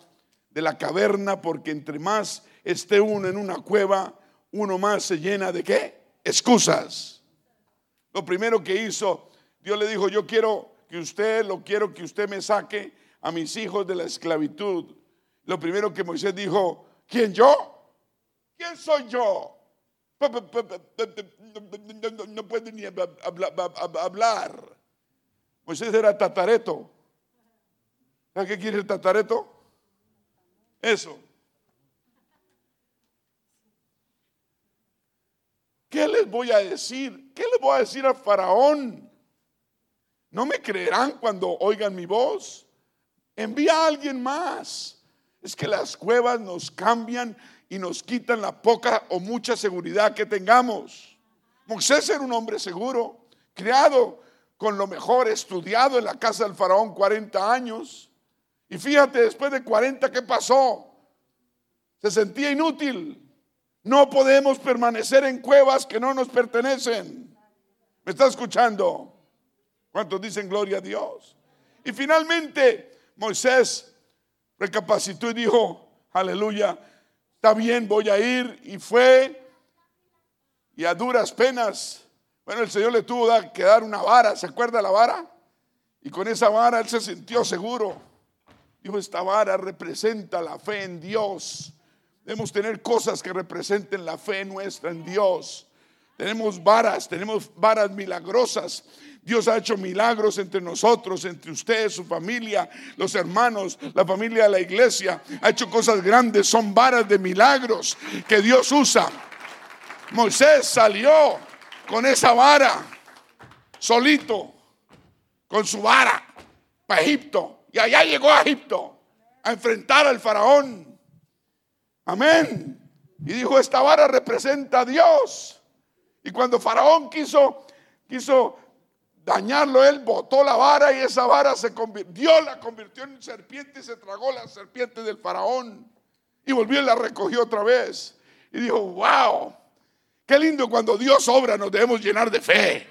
de la caverna, porque entre más esté uno en una cueva, uno más se llena de qué? Excusas. Lo primero que hizo, Dios le dijo, yo quiero que usted, lo quiero que usted me saque a mis hijos de la esclavitud. Lo primero que Moisés dijo, ¿quién yo? ¿Quién soy yo? no puede ni hablar. Moisés era tatareto. ¿Sabes qué quiere el tatareto? Eso. ¿Qué les voy a decir? ¿Qué les voy a decir al faraón? ¿No me creerán cuando oigan mi voz? Envía a alguien más. Es que las cuevas nos cambian y nos quitan la poca o mucha seguridad que tengamos. Moisés era un hombre seguro, criado con lo mejor, estudiado en la casa del faraón 40 años. Y fíjate, después de 40, ¿qué pasó? Se sentía inútil. No podemos permanecer en cuevas que no nos pertenecen. ¿Me está escuchando? ¿Cuántos dicen gloria a Dios? Y finalmente Moisés recapacitó y dijo, aleluya, está bien, voy a ir. Y fue, y a duras penas, bueno, el Señor le tuvo que dar una vara, ¿se acuerda la vara? Y con esa vara él se sintió seguro. Dijo, esta vara representa la fe en Dios. Debemos tener cosas que representen la fe nuestra en Dios. Tenemos varas, tenemos varas milagrosas. Dios ha hecho milagros entre nosotros, entre ustedes, su familia, los hermanos, la familia de la iglesia. Ha hecho cosas grandes, son varas de milagros que Dios usa. Moisés salió con esa vara, solito, con su vara, para Egipto. Y allá llegó a Egipto a enfrentar al faraón. Amén. Y dijo, esta vara representa a Dios. Y cuando faraón quiso, quiso dañarlo, él botó la vara y esa vara se convirtió, la convirtió en serpiente y se tragó la serpiente del faraón. Y volvió y la recogió otra vez. Y dijo, wow, qué lindo cuando Dios obra, nos debemos llenar de fe.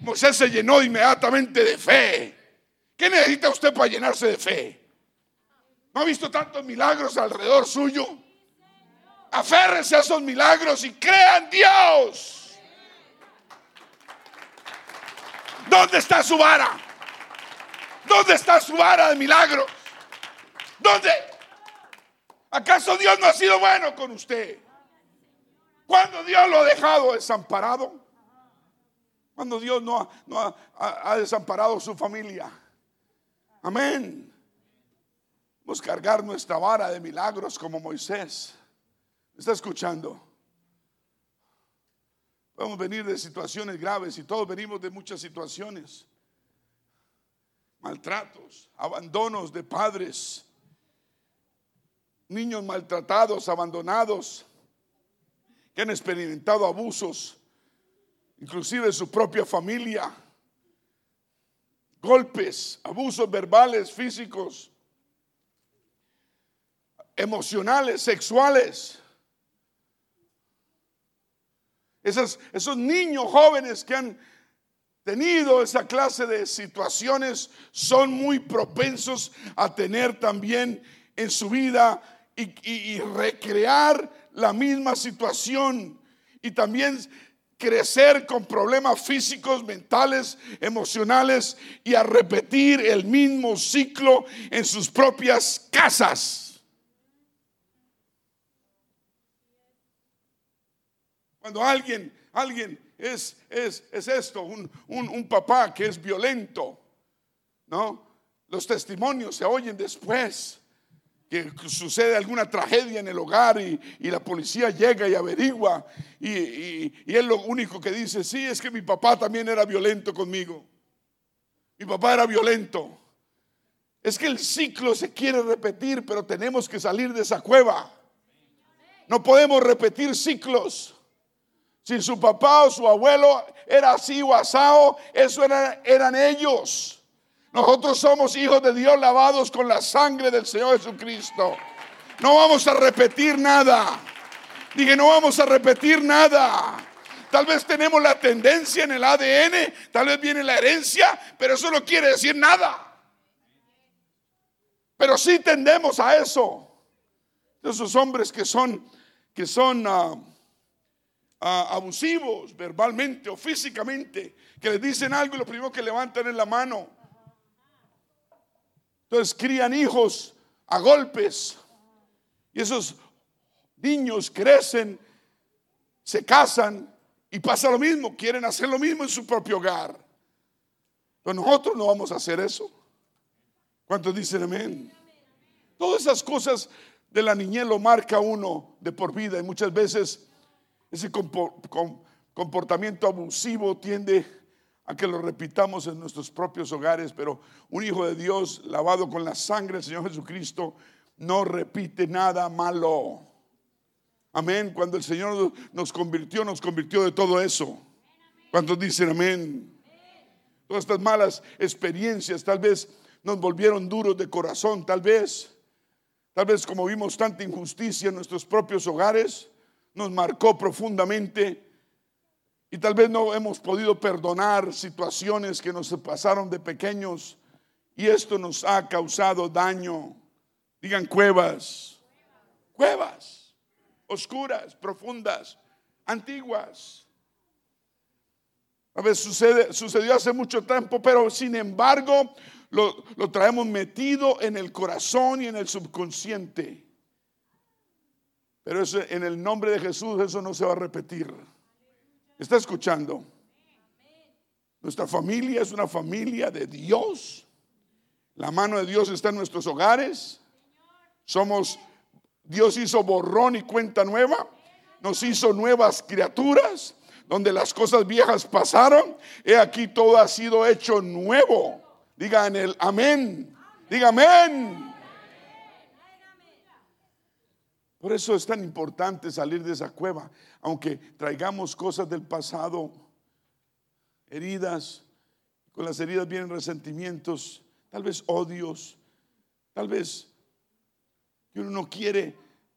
Moisés se llenó inmediatamente de fe. ¿Qué necesita usted para llenarse de fe? ¿No ha visto tantos milagros alrededor suyo? Aférrese a esos milagros y crean Dios. ¿Dónde está su vara? ¿Dónde está su vara de milagro? ¿Dónde? ¿Acaso Dios no ha sido bueno con usted? ¿Cuándo Dios lo ha dejado desamparado? Cuando Dios no, ha, desamparado su familia. Amén. Vamos a cargar nuestra vara de milagros como Moisés. ¿Está escuchando? Podemos venir de situaciones graves y todos venimos de muchas situaciones. Maltratos, abandonos de padres, niños maltratados, abandonados, que han experimentado abusos, inclusive su propia familia, golpes, abusos verbales, físicos, emocionales, sexuales. Esos, esos niños jóvenes que han tenido esa clase de situaciones son muy propensos a tener también en su vida y, recrear la misma situación y también crecer con problemas físicos, mentales, emocionales y a repetir el mismo ciclo en sus propias casas. Cuando alguien, alguien es, es, es esto, un, un papá que es violento, ¿no? Los testimonios se oyen después que sucede alguna tragedia en el hogar y, la policía llega y averigua y, y, y, él lo único que dice, sí, es que mi papá también era violento conmigo. Mi papá era violento. Es que el ciclo se quiere repetir, pero tenemos que salir de esa cueva. No podemos repetir ciclos. Si su papá o su abuelo era así o asado, eso eran ellos. Nosotros somos hijos de Dios lavados con la sangre del Señor Jesucristo. No vamos a repetir nada. Dije, no vamos a repetir nada. Tal vez tenemos la tendencia en el ADN, tal vez viene la herencia, pero eso no quiere decir nada. Pero sí tendemos a eso. Esos hombres que son, que son ah, abusivos verbalmente o físicamente, que les dicen algo y lo primero que levantan es la mano. Entonces crían hijos a golpes. Y esos niños crecen, se casan y pasa lo mismo. Quieren hacer lo mismo en su propio hogar. Pero nosotros no vamos a hacer eso. ¿Cuántos dicen amén? Todas esas cosas de la niñez lo marca uno de por vida y muchas veces ese comportamiento abusivo tiende a que lo repitamos en nuestros propios hogares, pero un hijo de Dios lavado con la sangre del Señor Jesucristo no repite nada malo. Amén. Cuando el Señor nos convirtió, nos convirtió de todo eso. ¿Cuántos dicen amén? Todas estas malas experiencias tal vez nos volvieron duros de corazón, tal vez. Tal vez como vimos tanta injusticia en nuestros propios hogares, nos marcó profundamente y tal vez no hemos podido perdonar situaciones que nos pasaron de pequeños y esto nos ha causado daño. Digan cuevas, cuevas, oscuras, profundas, antiguas. A veces sucede, sucedió hace mucho tiempo, pero sin embargo lo, lo traemos metido en el corazón y en el subconsciente. Pero eso, en el nombre de Jesús eso no se va a repetir. ¿Está escuchando? Nuestra familia es una familia de Dios. La mano de Dios está en nuestros hogares. Somos, Dios hizo borrón y cuenta nueva. Nos hizo nuevas criaturas. Donde las cosas viejas pasaron. He aquí todo ha sido hecho nuevo. Digan el amén. Diga amén. Por eso es tan importante salir de esa cueva, aunque traigamos cosas del pasado, heridas, con las heridas vienen resentimientos, tal vez odios, tal vez uno no quiere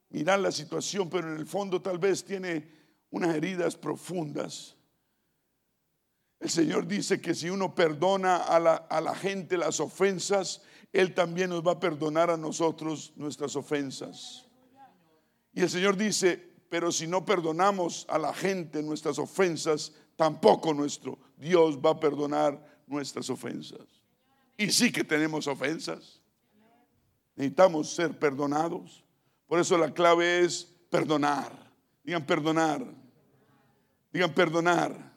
mirar la situación, pero en el fondo tal vez tiene unas heridas profundas. El Señor dice que si uno perdona a la, a la gente las ofensas, Él también nos va a perdonar a nosotros nuestras ofensas. Y el Señor dice, pero si no perdonamos a la gente nuestras ofensas, tampoco nuestro Dios va a perdonar nuestras ofensas. Y sí que tenemos ofensas. Necesitamos ser perdonados. Por eso la clave es perdonar. Digan perdonar. Digan perdonar.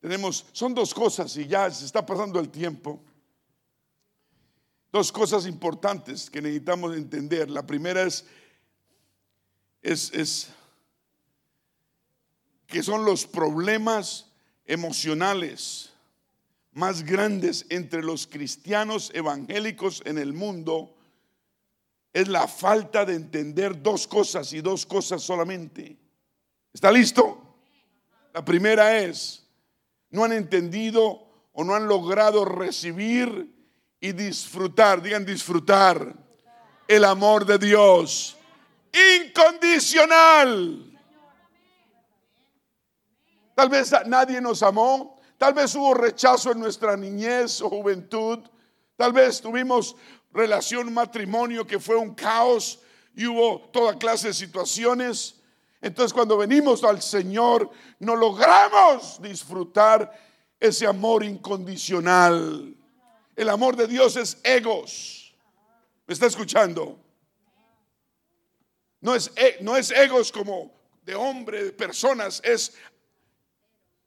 Tenemos, son dos cosas y ya se está pasando el tiempo. Dos cosas importantes que necesitamos entender. La primera es es, que son los problemas emocionales más grandes entre los cristianos evangélicos en el mundo es la falta de entender dos cosas y dos cosas solamente. ¿Está listo? La primera es, no han entendido o no han logrado recibir y disfrutar, digan disfrutar el amor de Dios. Incondicional. Tal vez nadie nos amó, tal vez hubo rechazo en nuestra niñez o juventud, tal vez tuvimos relación, matrimonio que fue un caos y hubo toda clase de situaciones. Entonces cuando venimos al Señor no logramos disfrutar ese amor incondicional. El amor de Dios es egos. ¿Me está escuchando? No es, e, no es egos como de hombre, de personas, es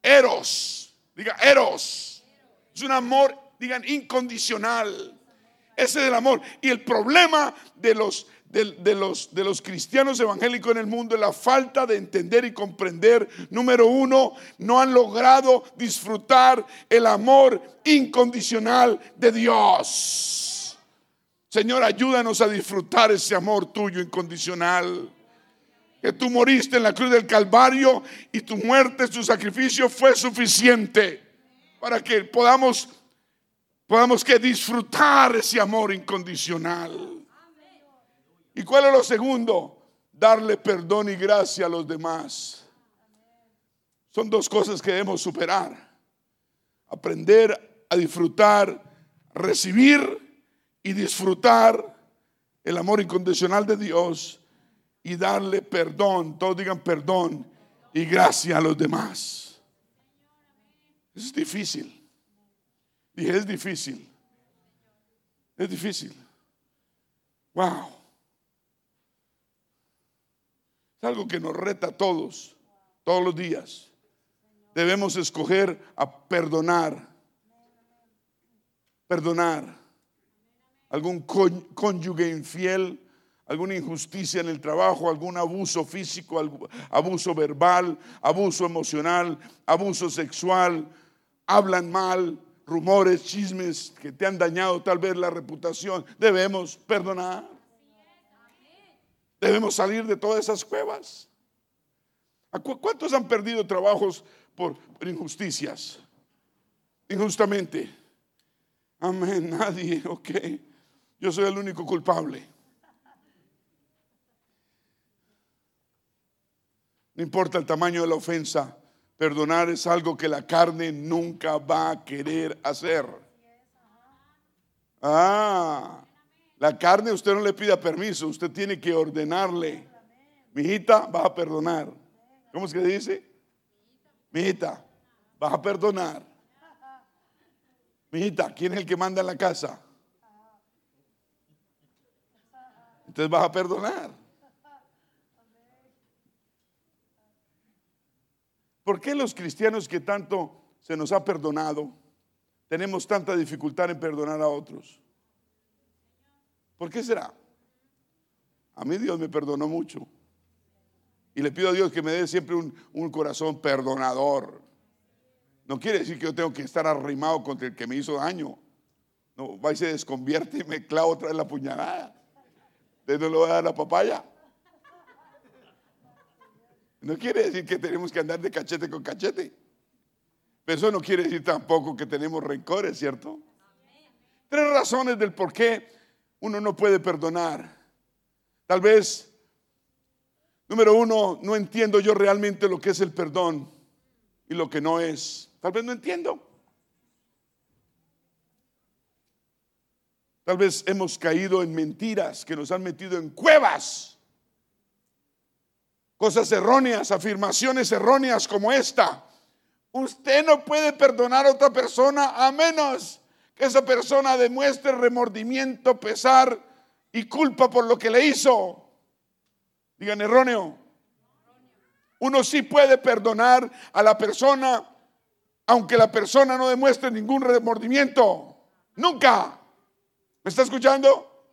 eros. Diga, eros. Es un amor, digan, incondicional. Ese es el amor. Y el problema de los, de, los, de los cristianos evangélicos en el mundo es la falta de entender y comprender. Número uno, no han logrado disfrutar el amor incondicional de Dios. Señor, ayúdanos a disfrutar ese amor tuyo incondicional. Que tú moriste en la cruz del Calvario y tu muerte, tu sacrificio fue suficiente para que podamos podamos que disfrutar ese amor incondicional. ¿Y cuál es lo segundo? Darle perdón y gracia a los demás. Son dos cosas que debemos superar. Aprender a disfrutar, recibir y disfrutar el amor incondicional de Dios y darle perdón, todos digan perdón y gracia a los demás. Es difícil. Dije, es difícil. Es difícil. Wow. Es algo que nos reta a todos, todos los días. Debemos escoger a perdonar. Perdonar. Algún cónyuge infiel, alguna injusticia en el trabajo, algún abuso físico, abuso verbal, abuso emocional, abuso sexual, hablan mal, rumores, chismes que te han dañado tal vez la reputación, debemos perdonar. Debemos salir de todas esas cuevas. ¿Cuántos han perdido trabajos por, injusticias? Injustamente. Amén, nadie, ok. Yo soy el único culpable. No importa el tamaño de la ofensa, Perdonar es algo que la carne nunca va a querer hacer. Ah, la carne usted no le pida permiso, usted tiene que ordenarle. Mi hijita, vas a perdonar. ¿Cómo es que dice? Mi hijita, vas a perdonar. Mi hijita, ¿quién es el que manda en la casa? Entonces vas a perdonar. ¿Por qué los cristianos que tanto se nos ha perdonado tenemos tanta dificultad en perdonar a otros? ¿Por qué será? A mí Dios me perdonó mucho. Y le pido a Dios que me dé siempre un, corazón perdonador. No quiere decir que yo tengo que estar arrimado contra el que me hizo daño. No, va y se desconvierte y me clavo otra vez la puñalada. ¿De no le voy a dar la papaya? No quiere decir que tenemos que andar de cachete con cachete. Pero eso no quiere decir tampoco que tenemos rencores, ¿cierto? Tres razones del por qué uno no puede perdonar. Tal vez, número uno, no entiendo yo realmente lo que es el perdón y lo que no es. Tal vez no entiendo. Tal vez hemos caído en mentiras que nos han metido en cuevas cosas erróneas, afirmaciones erróneas como esta. Usted no puede perdonar a otra persona a menos que esa persona demuestre remordimiento, pesar y culpa por lo que le hizo. Digan erróneo. Uno sí puede perdonar a la persona aunque la persona no demuestre ningún remordimiento. Nunca. ¿Me está escuchando?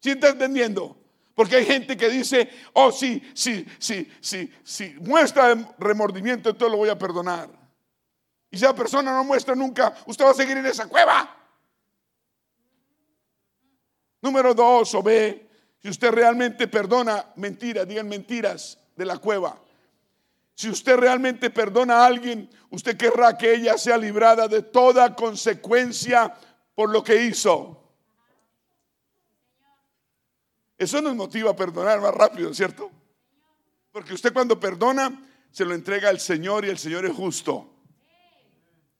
¿Sí está entendiendo? Porque hay gente que dice, oh, sí, sí, sí, sí, sí, muestra remordimiento, entonces lo voy a perdonar. Y si la persona no muestra nunca, usted va a seguir en esa cueva. Número dos, o B, si usted realmente perdona mentiras, digan mentiras de la cueva. Si usted realmente perdona a alguien, usted querrá que ella sea librada de toda consecuencia por lo que hizo. Eso nos motiva a perdonar más rápido, ¿cierto? Porque usted cuando perdona, se lo entrega al Señor y el Señor es justo.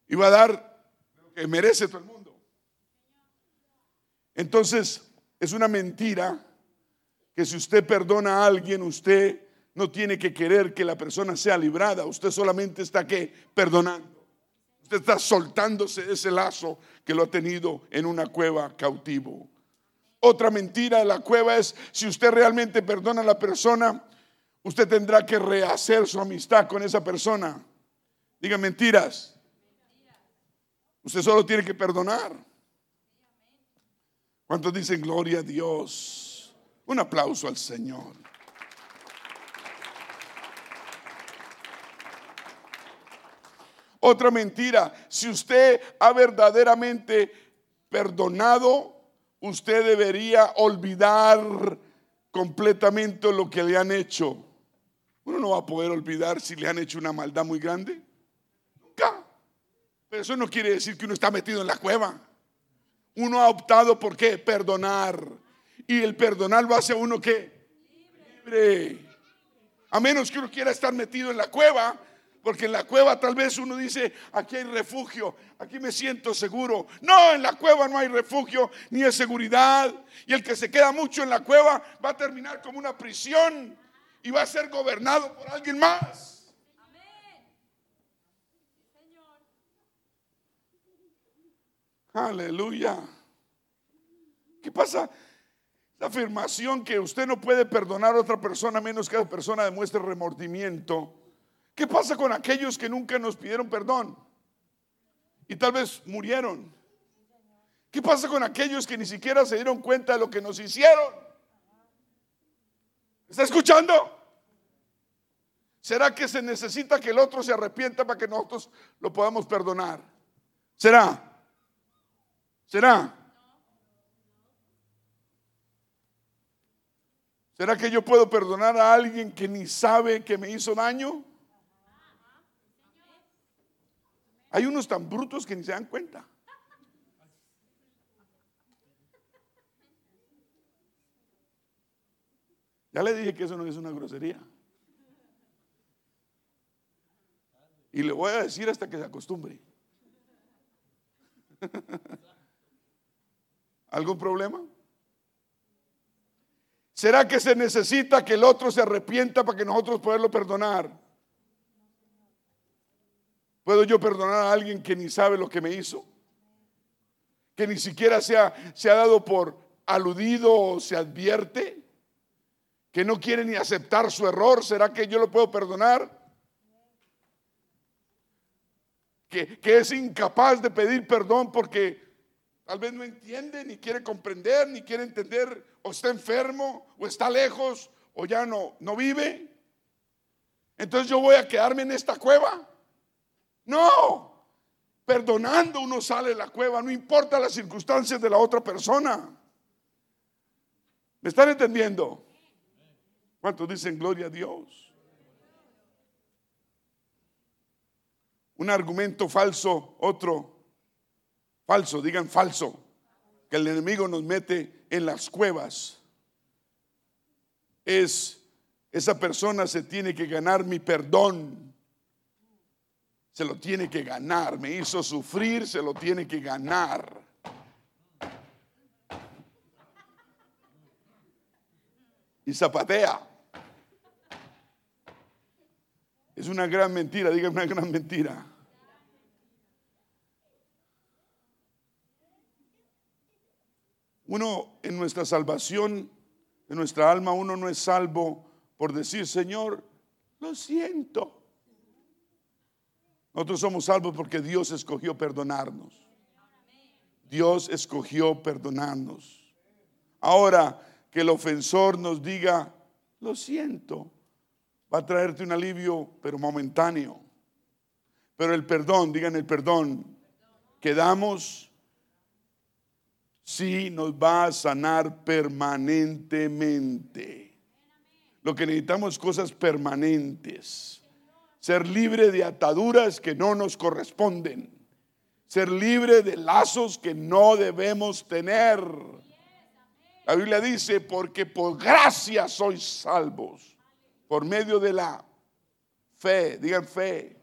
Y va a dar lo que merece todo el mundo. Entonces, es una mentira que si usted perdona a alguien, usted no tiene que querer que la persona sea librada. Usted solamente está que perdonando. Usted está soltándose ese lazo que lo ha tenido en una cueva cautivo. Otra mentira de la cueva es si usted realmente perdona a la persona, usted tendrá que rehacer su amistad con esa persona. Diga mentiras. Usted solo tiene que perdonar. ¿Cuántos dicen gloria a Dios? Un aplauso al Señor. Otra mentira, si usted ha verdaderamente perdonado, usted debería olvidar completamente lo que le han hecho. Uno no va a poder olvidar si le han hecho una maldad muy grande. Nunca. Pero eso no quiere decir que uno está metido en la cueva. Uno ha optado por qué? Perdonar. Y el perdonar lo hace a uno que libre. A menos que uno quiera estar metido en la cueva, porque en la cueva tal vez uno dice, aquí hay refugio, aquí me siento seguro. No, en la cueva no hay refugio ni hay seguridad. Y el que se queda mucho en la cueva va a terminar como una prisión y va a ser gobernado por alguien más. Aleluya. ¿Qué pasa? La afirmación que usted no puede perdonar a otra persona menos que la persona demuestre remordimiento. ¿Qué pasa con aquellos que nunca nos pidieron perdón? Y tal vez murieron. ¿Qué pasa con aquellos que ni siquiera se dieron cuenta de lo que nos hicieron? ¿Está escuchando? ¿Será que se necesita que el otro se arrepienta para que nosotros lo podamos perdonar? ¿Será? ¿Será? ¿Será que yo puedo perdonar a alguien que ni sabe que me hizo daño? Hay unos tan brutos que ni se dan cuenta. Ya le dije que eso no es una grosería. Y le voy a decir hasta que se acostumbre. ¿Algún problema? ¿Será que se necesita que el otro se arrepienta para que nosotros poderlo perdonar? ¿Puedo yo perdonar a alguien que ni sabe lo que me hizo? Que ni siquiera se ha, se ha dado por aludido o se advierte? ¿Que no quiere ni aceptar su error? ¿Será que yo lo puedo perdonar? Que, que es incapaz de pedir perdón porque Tal vez no entiende, ni quiere comprender, ni quiere entender, o está enfermo, o está lejos, o ya no, no vive. Entonces yo voy a quedarme en esta cueva. No, perdonando uno sale de la cueva, no importa las circunstancias de la otra persona. ¿Me están entendiendo? ¿Cuántos dicen gloria a Dios? Un argumento falso, otro falso, digan falso, que el enemigo nos mete en las cuevas, es esa persona se tiene que ganar mi perdón. Se lo tiene que ganar. Me hizo sufrir, se lo tiene que ganar. Y zapatea. Es una gran mentira, digan una gran mentira. Uno en nuestra salvación, en nuestra alma, uno no es salvo por decir, Señor, lo siento. Nosotros somos salvos porque Dios escogió perdonarnos. Dios escogió perdonarnos. Ahora que el ofensor nos diga, lo siento, va a traerte un alivio, pero momentáneo. Pero el perdón, digan el perdón, que damos sí nos va a sanar permanentemente. Lo que necesitamos es cosas permanentes. Ser libre de ataduras que no nos corresponden. Ser libre de lazos que no debemos tener. La Biblia dice, porque por gracia sois salvos, por medio de la fe, digan fe.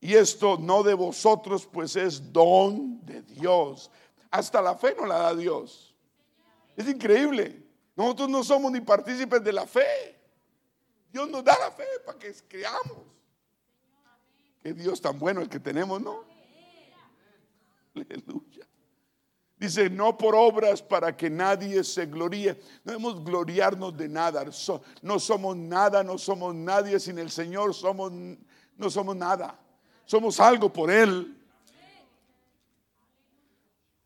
Y esto no de vosotros, pues es don de Dios. Hasta la fe no la da Dios. Es increíble. Nosotros no somos ni partícipes de la fe. Dios nos da la fe para que creamos. Qué Dios tan bueno el que tenemos, ¿no? Aleluya. Dice, no por obras para que nadie se gloríe. No debemos gloriarnos de nada. no somos nada, no somos nadie. Sin el Señor somos, no somos nada. Somos algo por Él.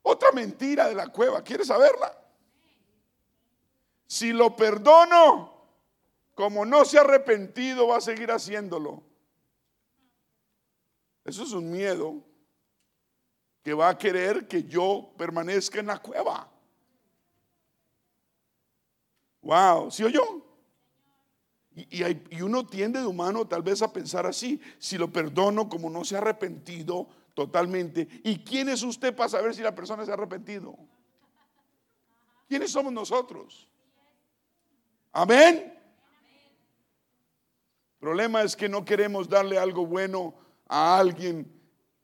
Otra mentira de la cueva. ¿Quieres saberla? Si lo perdono, como no se ha arrepentido, va a seguir haciéndolo. Eso es un miedo que va a querer que yo permanezca en la cueva. Wow, ¿sí o yo? Y, y, uno tiende de humano tal vez a pensar así, si lo perdono como no se ha arrepentido totalmente. ¿Y quién es usted para saber si la persona se ha arrepentido? ¿Quiénes somos nosotros? Amén. Problema es que no queremos darle algo bueno a alguien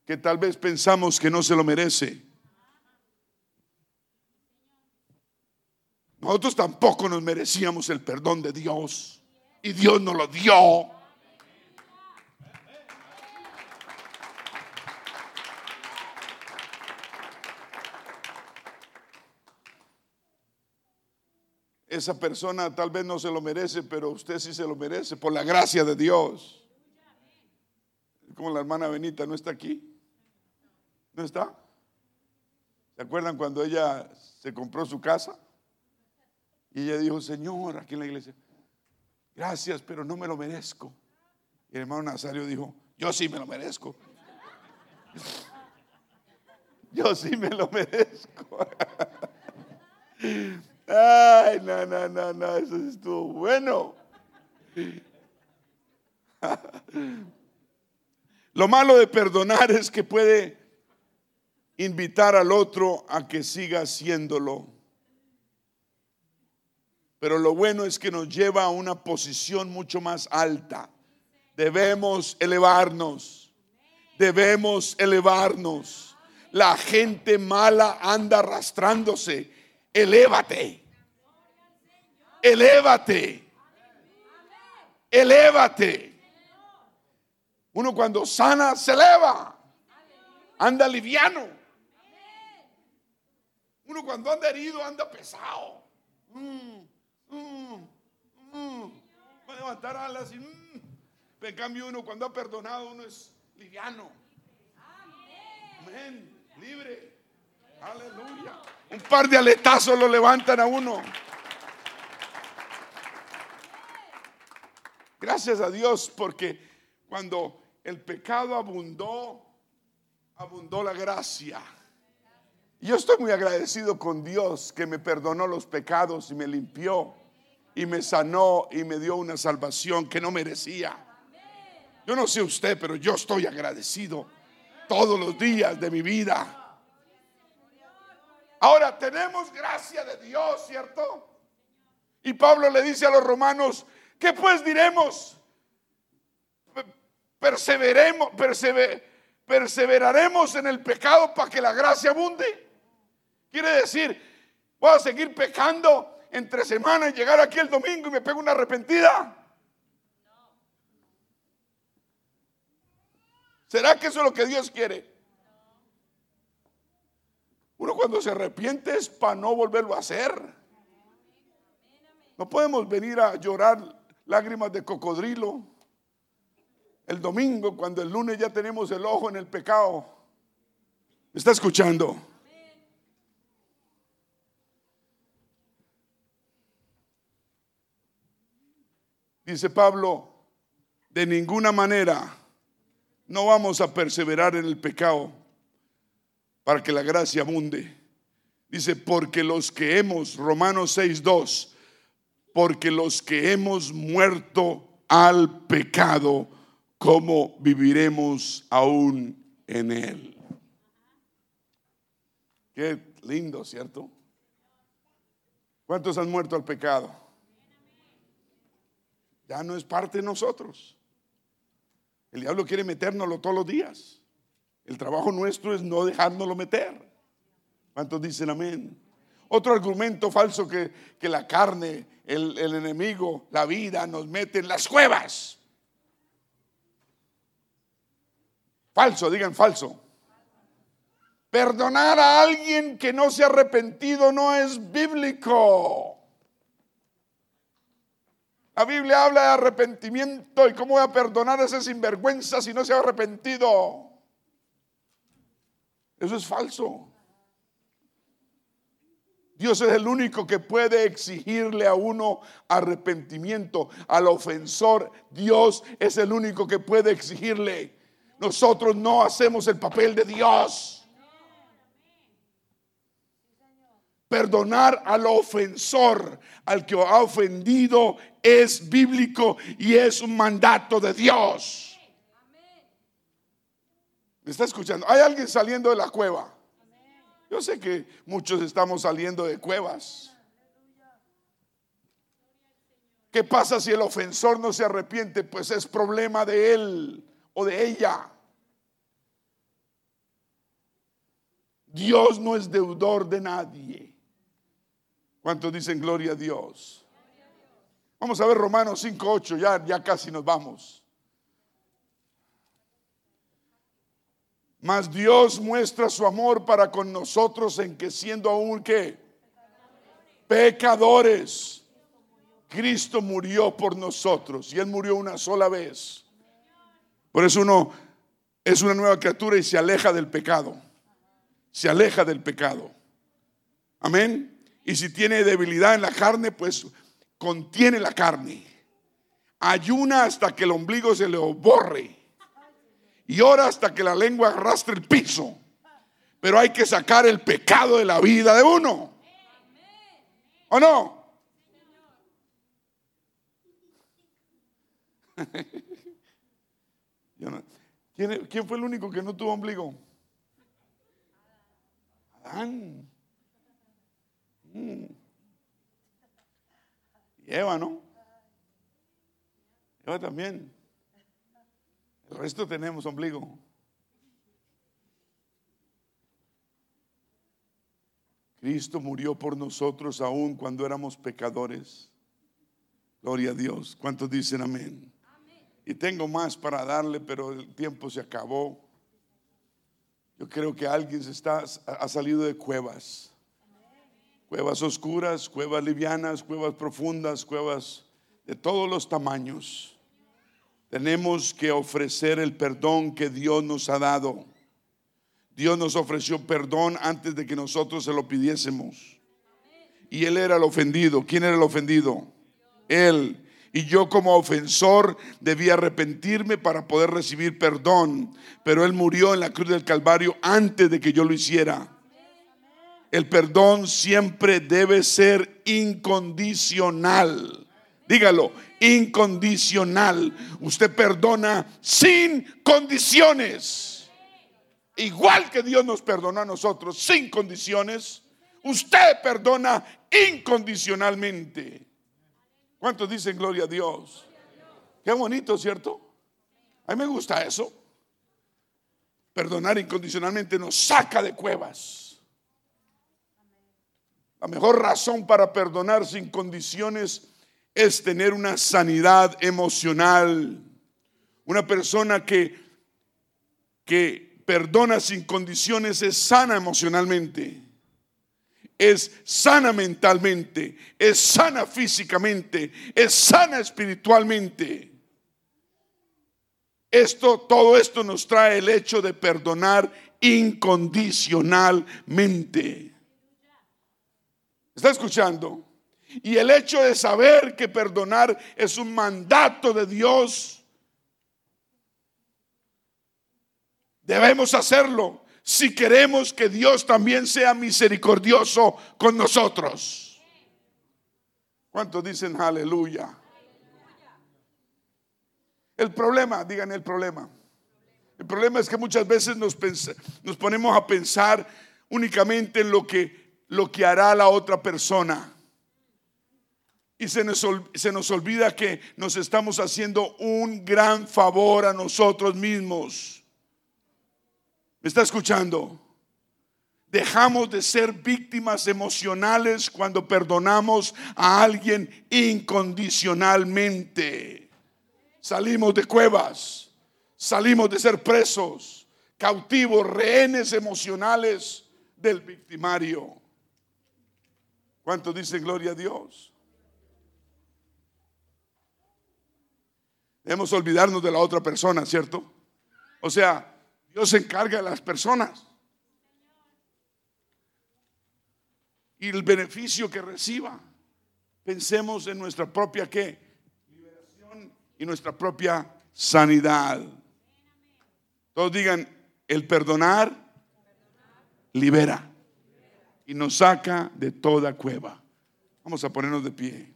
que tal vez pensamos que no se lo merece. Nosotros tampoco nos merecíamos el perdón de Dios y Dios nos lo dio. Esa persona tal vez no se lo merece, pero usted sí se lo merece por la gracia de Dios. Como la hermana Benita no está aquí. ¿No está? ¿Se acuerdan cuando ella se compró su casa? Y ella dijo, Señor, aquí en la iglesia, gracias, pero no me lo merezco. Y el hermano Nazario dijo, yo sí me lo merezco. [LAUGHS] Yo sí me lo merezco. [LAUGHS] Ay, no, no, no, no, eso estuvo bueno. Lo malo de perdonar es que puede invitar al otro a que siga haciéndolo. Pero lo bueno es que nos lleva a una posición mucho más alta. Debemos elevarnos. Debemos elevarnos. La gente mala anda arrastrándose. Elévate. Elévate. Elévate. Uno cuando sana se eleva. Anda liviano. Uno cuando anda herido anda pesado. Mm, mm, mm. Va a levantar alas y en cambio uno cuando ha perdonado uno es liviano. Amén. Libre. Aleluya. Un par de aletazos lo levantan a uno. Gracias a Dios porque cuando el pecado abundó, abundó la gracia. Yo estoy muy agradecido con Dios que me perdonó los pecados y me limpió y me sanó y me dio una salvación que no merecía. Yo no sé usted, pero yo estoy agradecido todos los días de mi vida. Ahora tenemos gracia de Dios, ¿cierto? Y Pablo le dice a los romanos, ¿qué pues diremos? Perseveremos, perseveraremos en el pecado para que la gracia abunde. Quiere decir, voy a seguir pecando entre semanas y llegar aquí el domingo y me pego una arrepentida. ¿Será que eso es lo que Dios quiere? Uno cuando se arrepiente es para no volverlo a hacer. No podemos venir a llorar lágrimas de cocodrilo el domingo cuando el lunes ya tenemos el ojo en el pecado. ¿Me está escuchando? Dice Pablo, de ninguna manera no vamos a perseverar en el pecado para que la gracia abunde. Dice, porque los que hemos, Romanos 6.2, porque los que hemos muerto al pecado, ¿cómo viviremos aún en él? Qué lindo, ¿cierto? ¿Cuántos han muerto al pecado? Ya no es parte de nosotros. El diablo quiere metérnoslo todos los días. El trabajo nuestro es no dejárnoslo meter. ¿Cuántos dicen amén? Otro argumento falso que, que la carne, el, enemigo, la vida nos mete en las cuevas. Falso, digan falso. Perdonar a alguien que no se ha arrepentido no es bíblico. La Biblia habla de arrepentimiento y cómo voy a perdonar a ese sinvergüenza si no se ha arrepentido. Eso es falso. Dios es el único que puede exigirle a uno arrepentimiento. Al ofensor, Dios es el único que puede exigirle. Nosotros no hacemos el papel de Dios. Perdonar al ofensor, al que ha ofendido, es bíblico y es un mandato de Dios. ¿Me está escuchando? ¿Hay alguien saliendo de la cueva? Yo sé que muchos estamos saliendo de cuevas. ¿Qué pasa si el ofensor no se arrepiente? Pues es problema de él o de ella. Dios no es deudor de nadie. ¿Cuántos dicen gloria a Dios? Vamos a ver Romanos 5.8, ya, ya casi nos vamos. Mas Dios muestra su amor para con nosotros en que siendo aún que pecadores, Cristo murió por nosotros y Él murió una sola vez. Por eso uno es una nueva criatura y se aleja del pecado. Se aleja del pecado. Amén. Y si tiene debilidad en la carne, pues contiene la carne. Ayuna hasta que el ombligo se le borre. Y ora hasta que la lengua arrastre el piso. Pero hay que sacar el pecado de la vida de uno. ¿O no? [LAUGHS] ¿Quién, ¿Quién fue el único que no tuvo ombligo? Adán. Mm. Y Eva, ¿no? Eva también. Resto tenemos ombligo. Cristo murió por nosotros aún cuando éramos pecadores. Gloria a Dios. ¿Cuántos dicen amén? Y tengo más para darle, pero el tiempo se acabó. Yo creo que alguien se está, ha salido de cuevas cuevas oscuras, cuevas livianas, cuevas profundas, cuevas de todos los tamaños. Tenemos que ofrecer el perdón que Dios nos ha dado. Dios nos ofreció perdón antes de que nosotros se lo pidiésemos. Y Él era el ofendido. ¿Quién era el ofendido? Él. Y yo como ofensor debía arrepentirme para poder recibir perdón. Pero Él murió en la cruz del Calvario antes de que yo lo hiciera. El perdón siempre debe ser incondicional. Dígalo, incondicional. Usted perdona sin condiciones. Igual que Dios nos perdona a nosotros sin condiciones, usted perdona incondicionalmente. ¿Cuántos dicen gloria a Dios? Qué bonito, ¿cierto? A mí me gusta eso. Perdonar incondicionalmente nos saca de cuevas. La mejor razón para perdonar sin condiciones es tener una sanidad emocional. Una persona que, que perdona sin condiciones es sana emocionalmente, es sana mentalmente, es sana físicamente, es sana espiritualmente. Esto, todo esto nos trae el hecho de perdonar incondicionalmente. ¿Está escuchando? Y el hecho de saber que perdonar es un mandato de Dios, debemos hacerlo si queremos que Dios también sea misericordioso con nosotros. ¿Cuántos dicen aleluya? El problema, digan el problema. El problema es que muchas veces nos, nos ponemos a pensar únicamente en lo que lo que hará la otra persona. Y se nos, se nos olvida que nos estamos haciendo un gran favor a nosotros mismos. ¿Me está escuchando? Dejamos de ser víctimas emocionales cuando perdonamos a alguien incondicionalmente. Salimos de cuevas, salimos de ser presos, cautivos, rehenes emocionales del victimario. ¿Cuántos dicen gloria a Dios? Debemos olvidarnos de la otra persona, ¿cierto? O sea, Dios se encarga de las personas. y el beneficio que reciba. Pensemos en nuestra propia qué? Liberación y nuestra propia sanidad. Todos digan, el perdonar libera y nos saca de toda cueva. Vamos a ponernos de pie.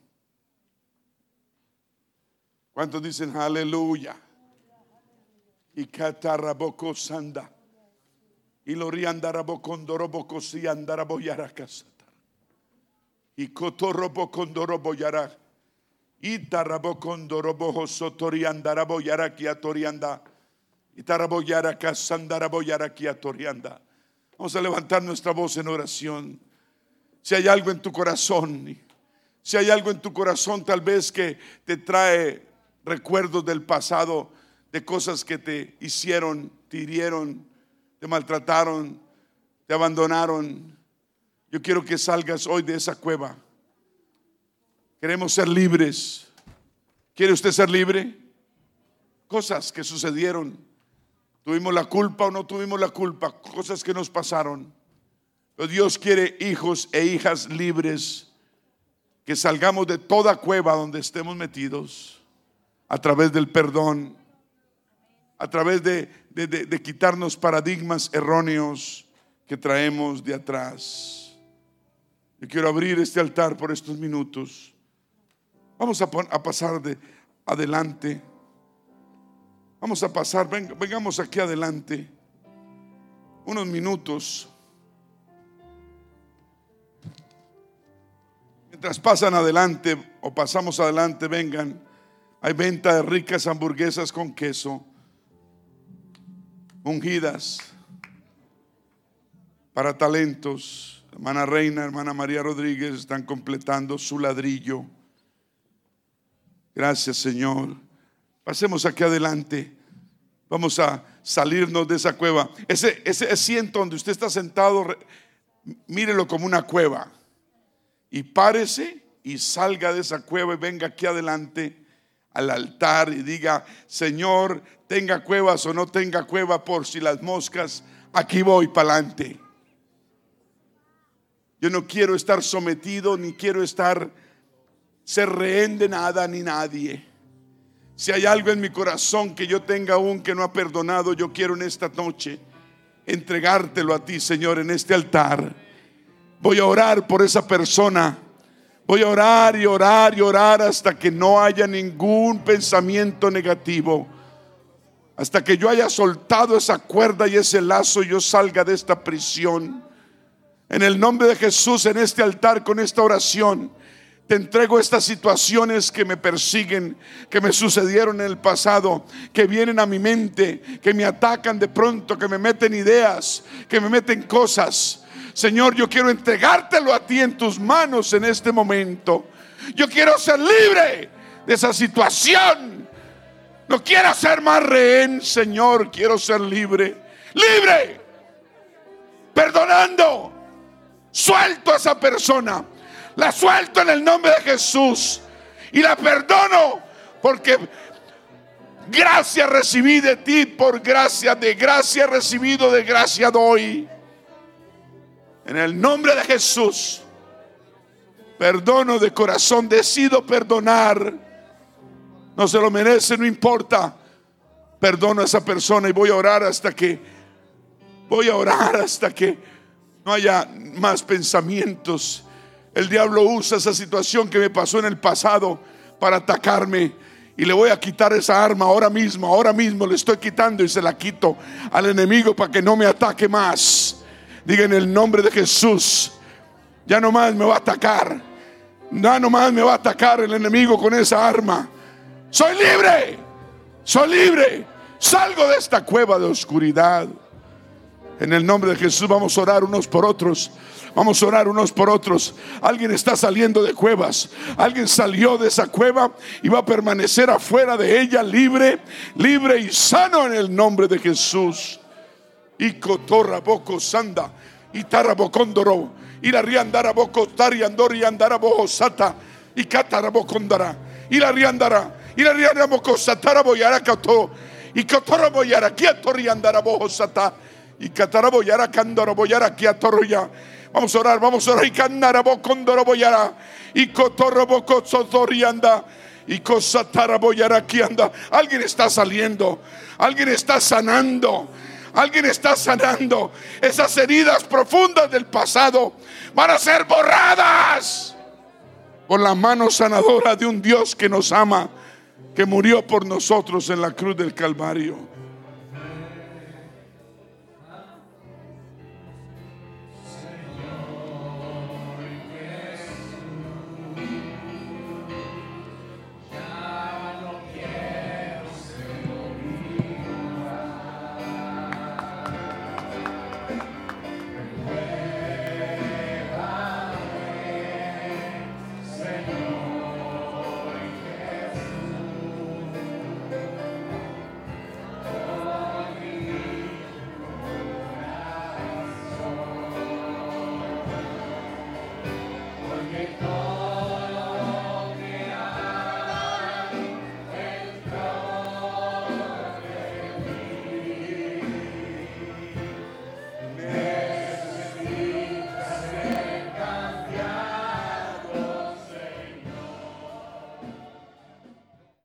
¿Cuántos dicen aleluya? Y catarraboco sanda. Y lo riandarabocondoroboco si andaraboyaracasa y cotorobo condorobo yara. Itarabo condorobo sotori andarabo yara kiatorianda. Vamos a levantar nuestra voz en oración. Si hay algo en tu corazón, si hay algo en tu corazón tal vez que te trae recuerdos del pasado, de cosas que te hicieron, te hirieron, te maltrataron, te abandonaron, yo quiero que salgas hoy de esa cueva. Queremos ser libres. ¿Quiere usted ser libre? Cosas que sucedieron. Tuvimos la culpa o no tuvimos la culpa. Cosas que nos pasaron. Pero Dios quiere hijos e hijas libres. Que salgamos de toda cueva donde estemos metidos. A través del perdón. A través de, de quitarnos paradigmas erróneos que traemos de atrás. Yo quiero abrir este altar por estos minutos. Vamos a, pasar de adelante. Vamos a pasar, vengamos aquí adelante. Unos minutos. Mientras pasan adelante o pasamos adelante, vengan. Hay venta de ricas hamburguesas con queso, ungidas para talentos. Hermana Reina, hermana María Rodríguez están completando su ladrillo. Gracias, Señor. Pasemos aquí adelante. Vamos a salirnos de esa cueva. Ese, ese asiento donde usted está sentado, mírelo como una cueva. Y párese y salga de esa cueva y venga aquí adelante al altar y diga, Señor, tenga cuevas o no tenga cueva por si las moscas, aquí voy para adelante. Yo no quiero estar sometido ni quiero estar ser rehén de nada ni nadie. Si hay algo en mi corazón que yo tenga aún que no ha perdonado, yo quiero en esta noche entregártelo a ti, Señor, en este altar. Voy a orar por esa persona. Voy a orar y orar y orar hasta que no haya ningún pensamiento negativo. Hasta que yo haya soltado esa cuerda y ese lazo y yo salga de esta prisión. En el nombre de Jesús, en este altar, con esta oración, te entrego estas situaciones que me persiguen, que me sucedieron en el pasado, que vienen a mi mente, que me atacan de pronto, que me meten ideas, que me meten cosas. Señor, yo quiero entregártelo a ti en tus manos en este momento. Yo quiero ser libre de esa situación. No quiero ser más rehén, Señor, quiero ser libre. Libre. Perdonando Suelto a esa persona. La suelto en el nombre de Jesús. Y la perdono porque gracia recibí de ti por gracia. De gracia recibido, de gracia doy. En el nombre de Jesús. Perdono de corazón. Decido perdonar. No se lo merece, no importa. Perdono a esa persona y voy a orar hasta que... Voy a orar hasta que no haya más pensamientos. El diablo usa esa situación que me pasó en el pasado para atacarme. Y le voy a quitar esa arma ahora mismo, ahora mismo le estoy quitando y se la quito al enemigo para que no me ataque más. Diga en el nombre de Jesús, ya no más me va a atacar. No nomás me va a atacar el enemigo con esa arma. Soy libre. Soy libre. Salgo de esta cueva de oscuridad. En el nombre de Jesús vamos a orar unos por otros. Vamos a orar unos por otros. Alguien está saliendo de cuevas. Alguien salió de esa cueva y va a permanecer afuera de ella libre, libre y sano en el nombre de Jesús. Y cotorra boco sanda. Y tarabocóndoro. Y la riandara boco tari andori andara bojo sata. Y catarabocondara. Y la riandara. Y la riandara boco satara boyara cato. Y cotorra boyara. Quieto riandara bojo sata. Y catarabo yara candoro boyara ya. Vamos a orar, vamos a orar. Y canarabo condoro boyara. Y cotorrobo anda. Y cosatara boyara aquí anda. Alguien está saliendo. Alguien está sanando. Alguien está sanando. Esas heridas profundas del pasado van a ser borradas por la mano sanadora de un Dios que nos ama, que murió por nosotros en la cruz del Calvario.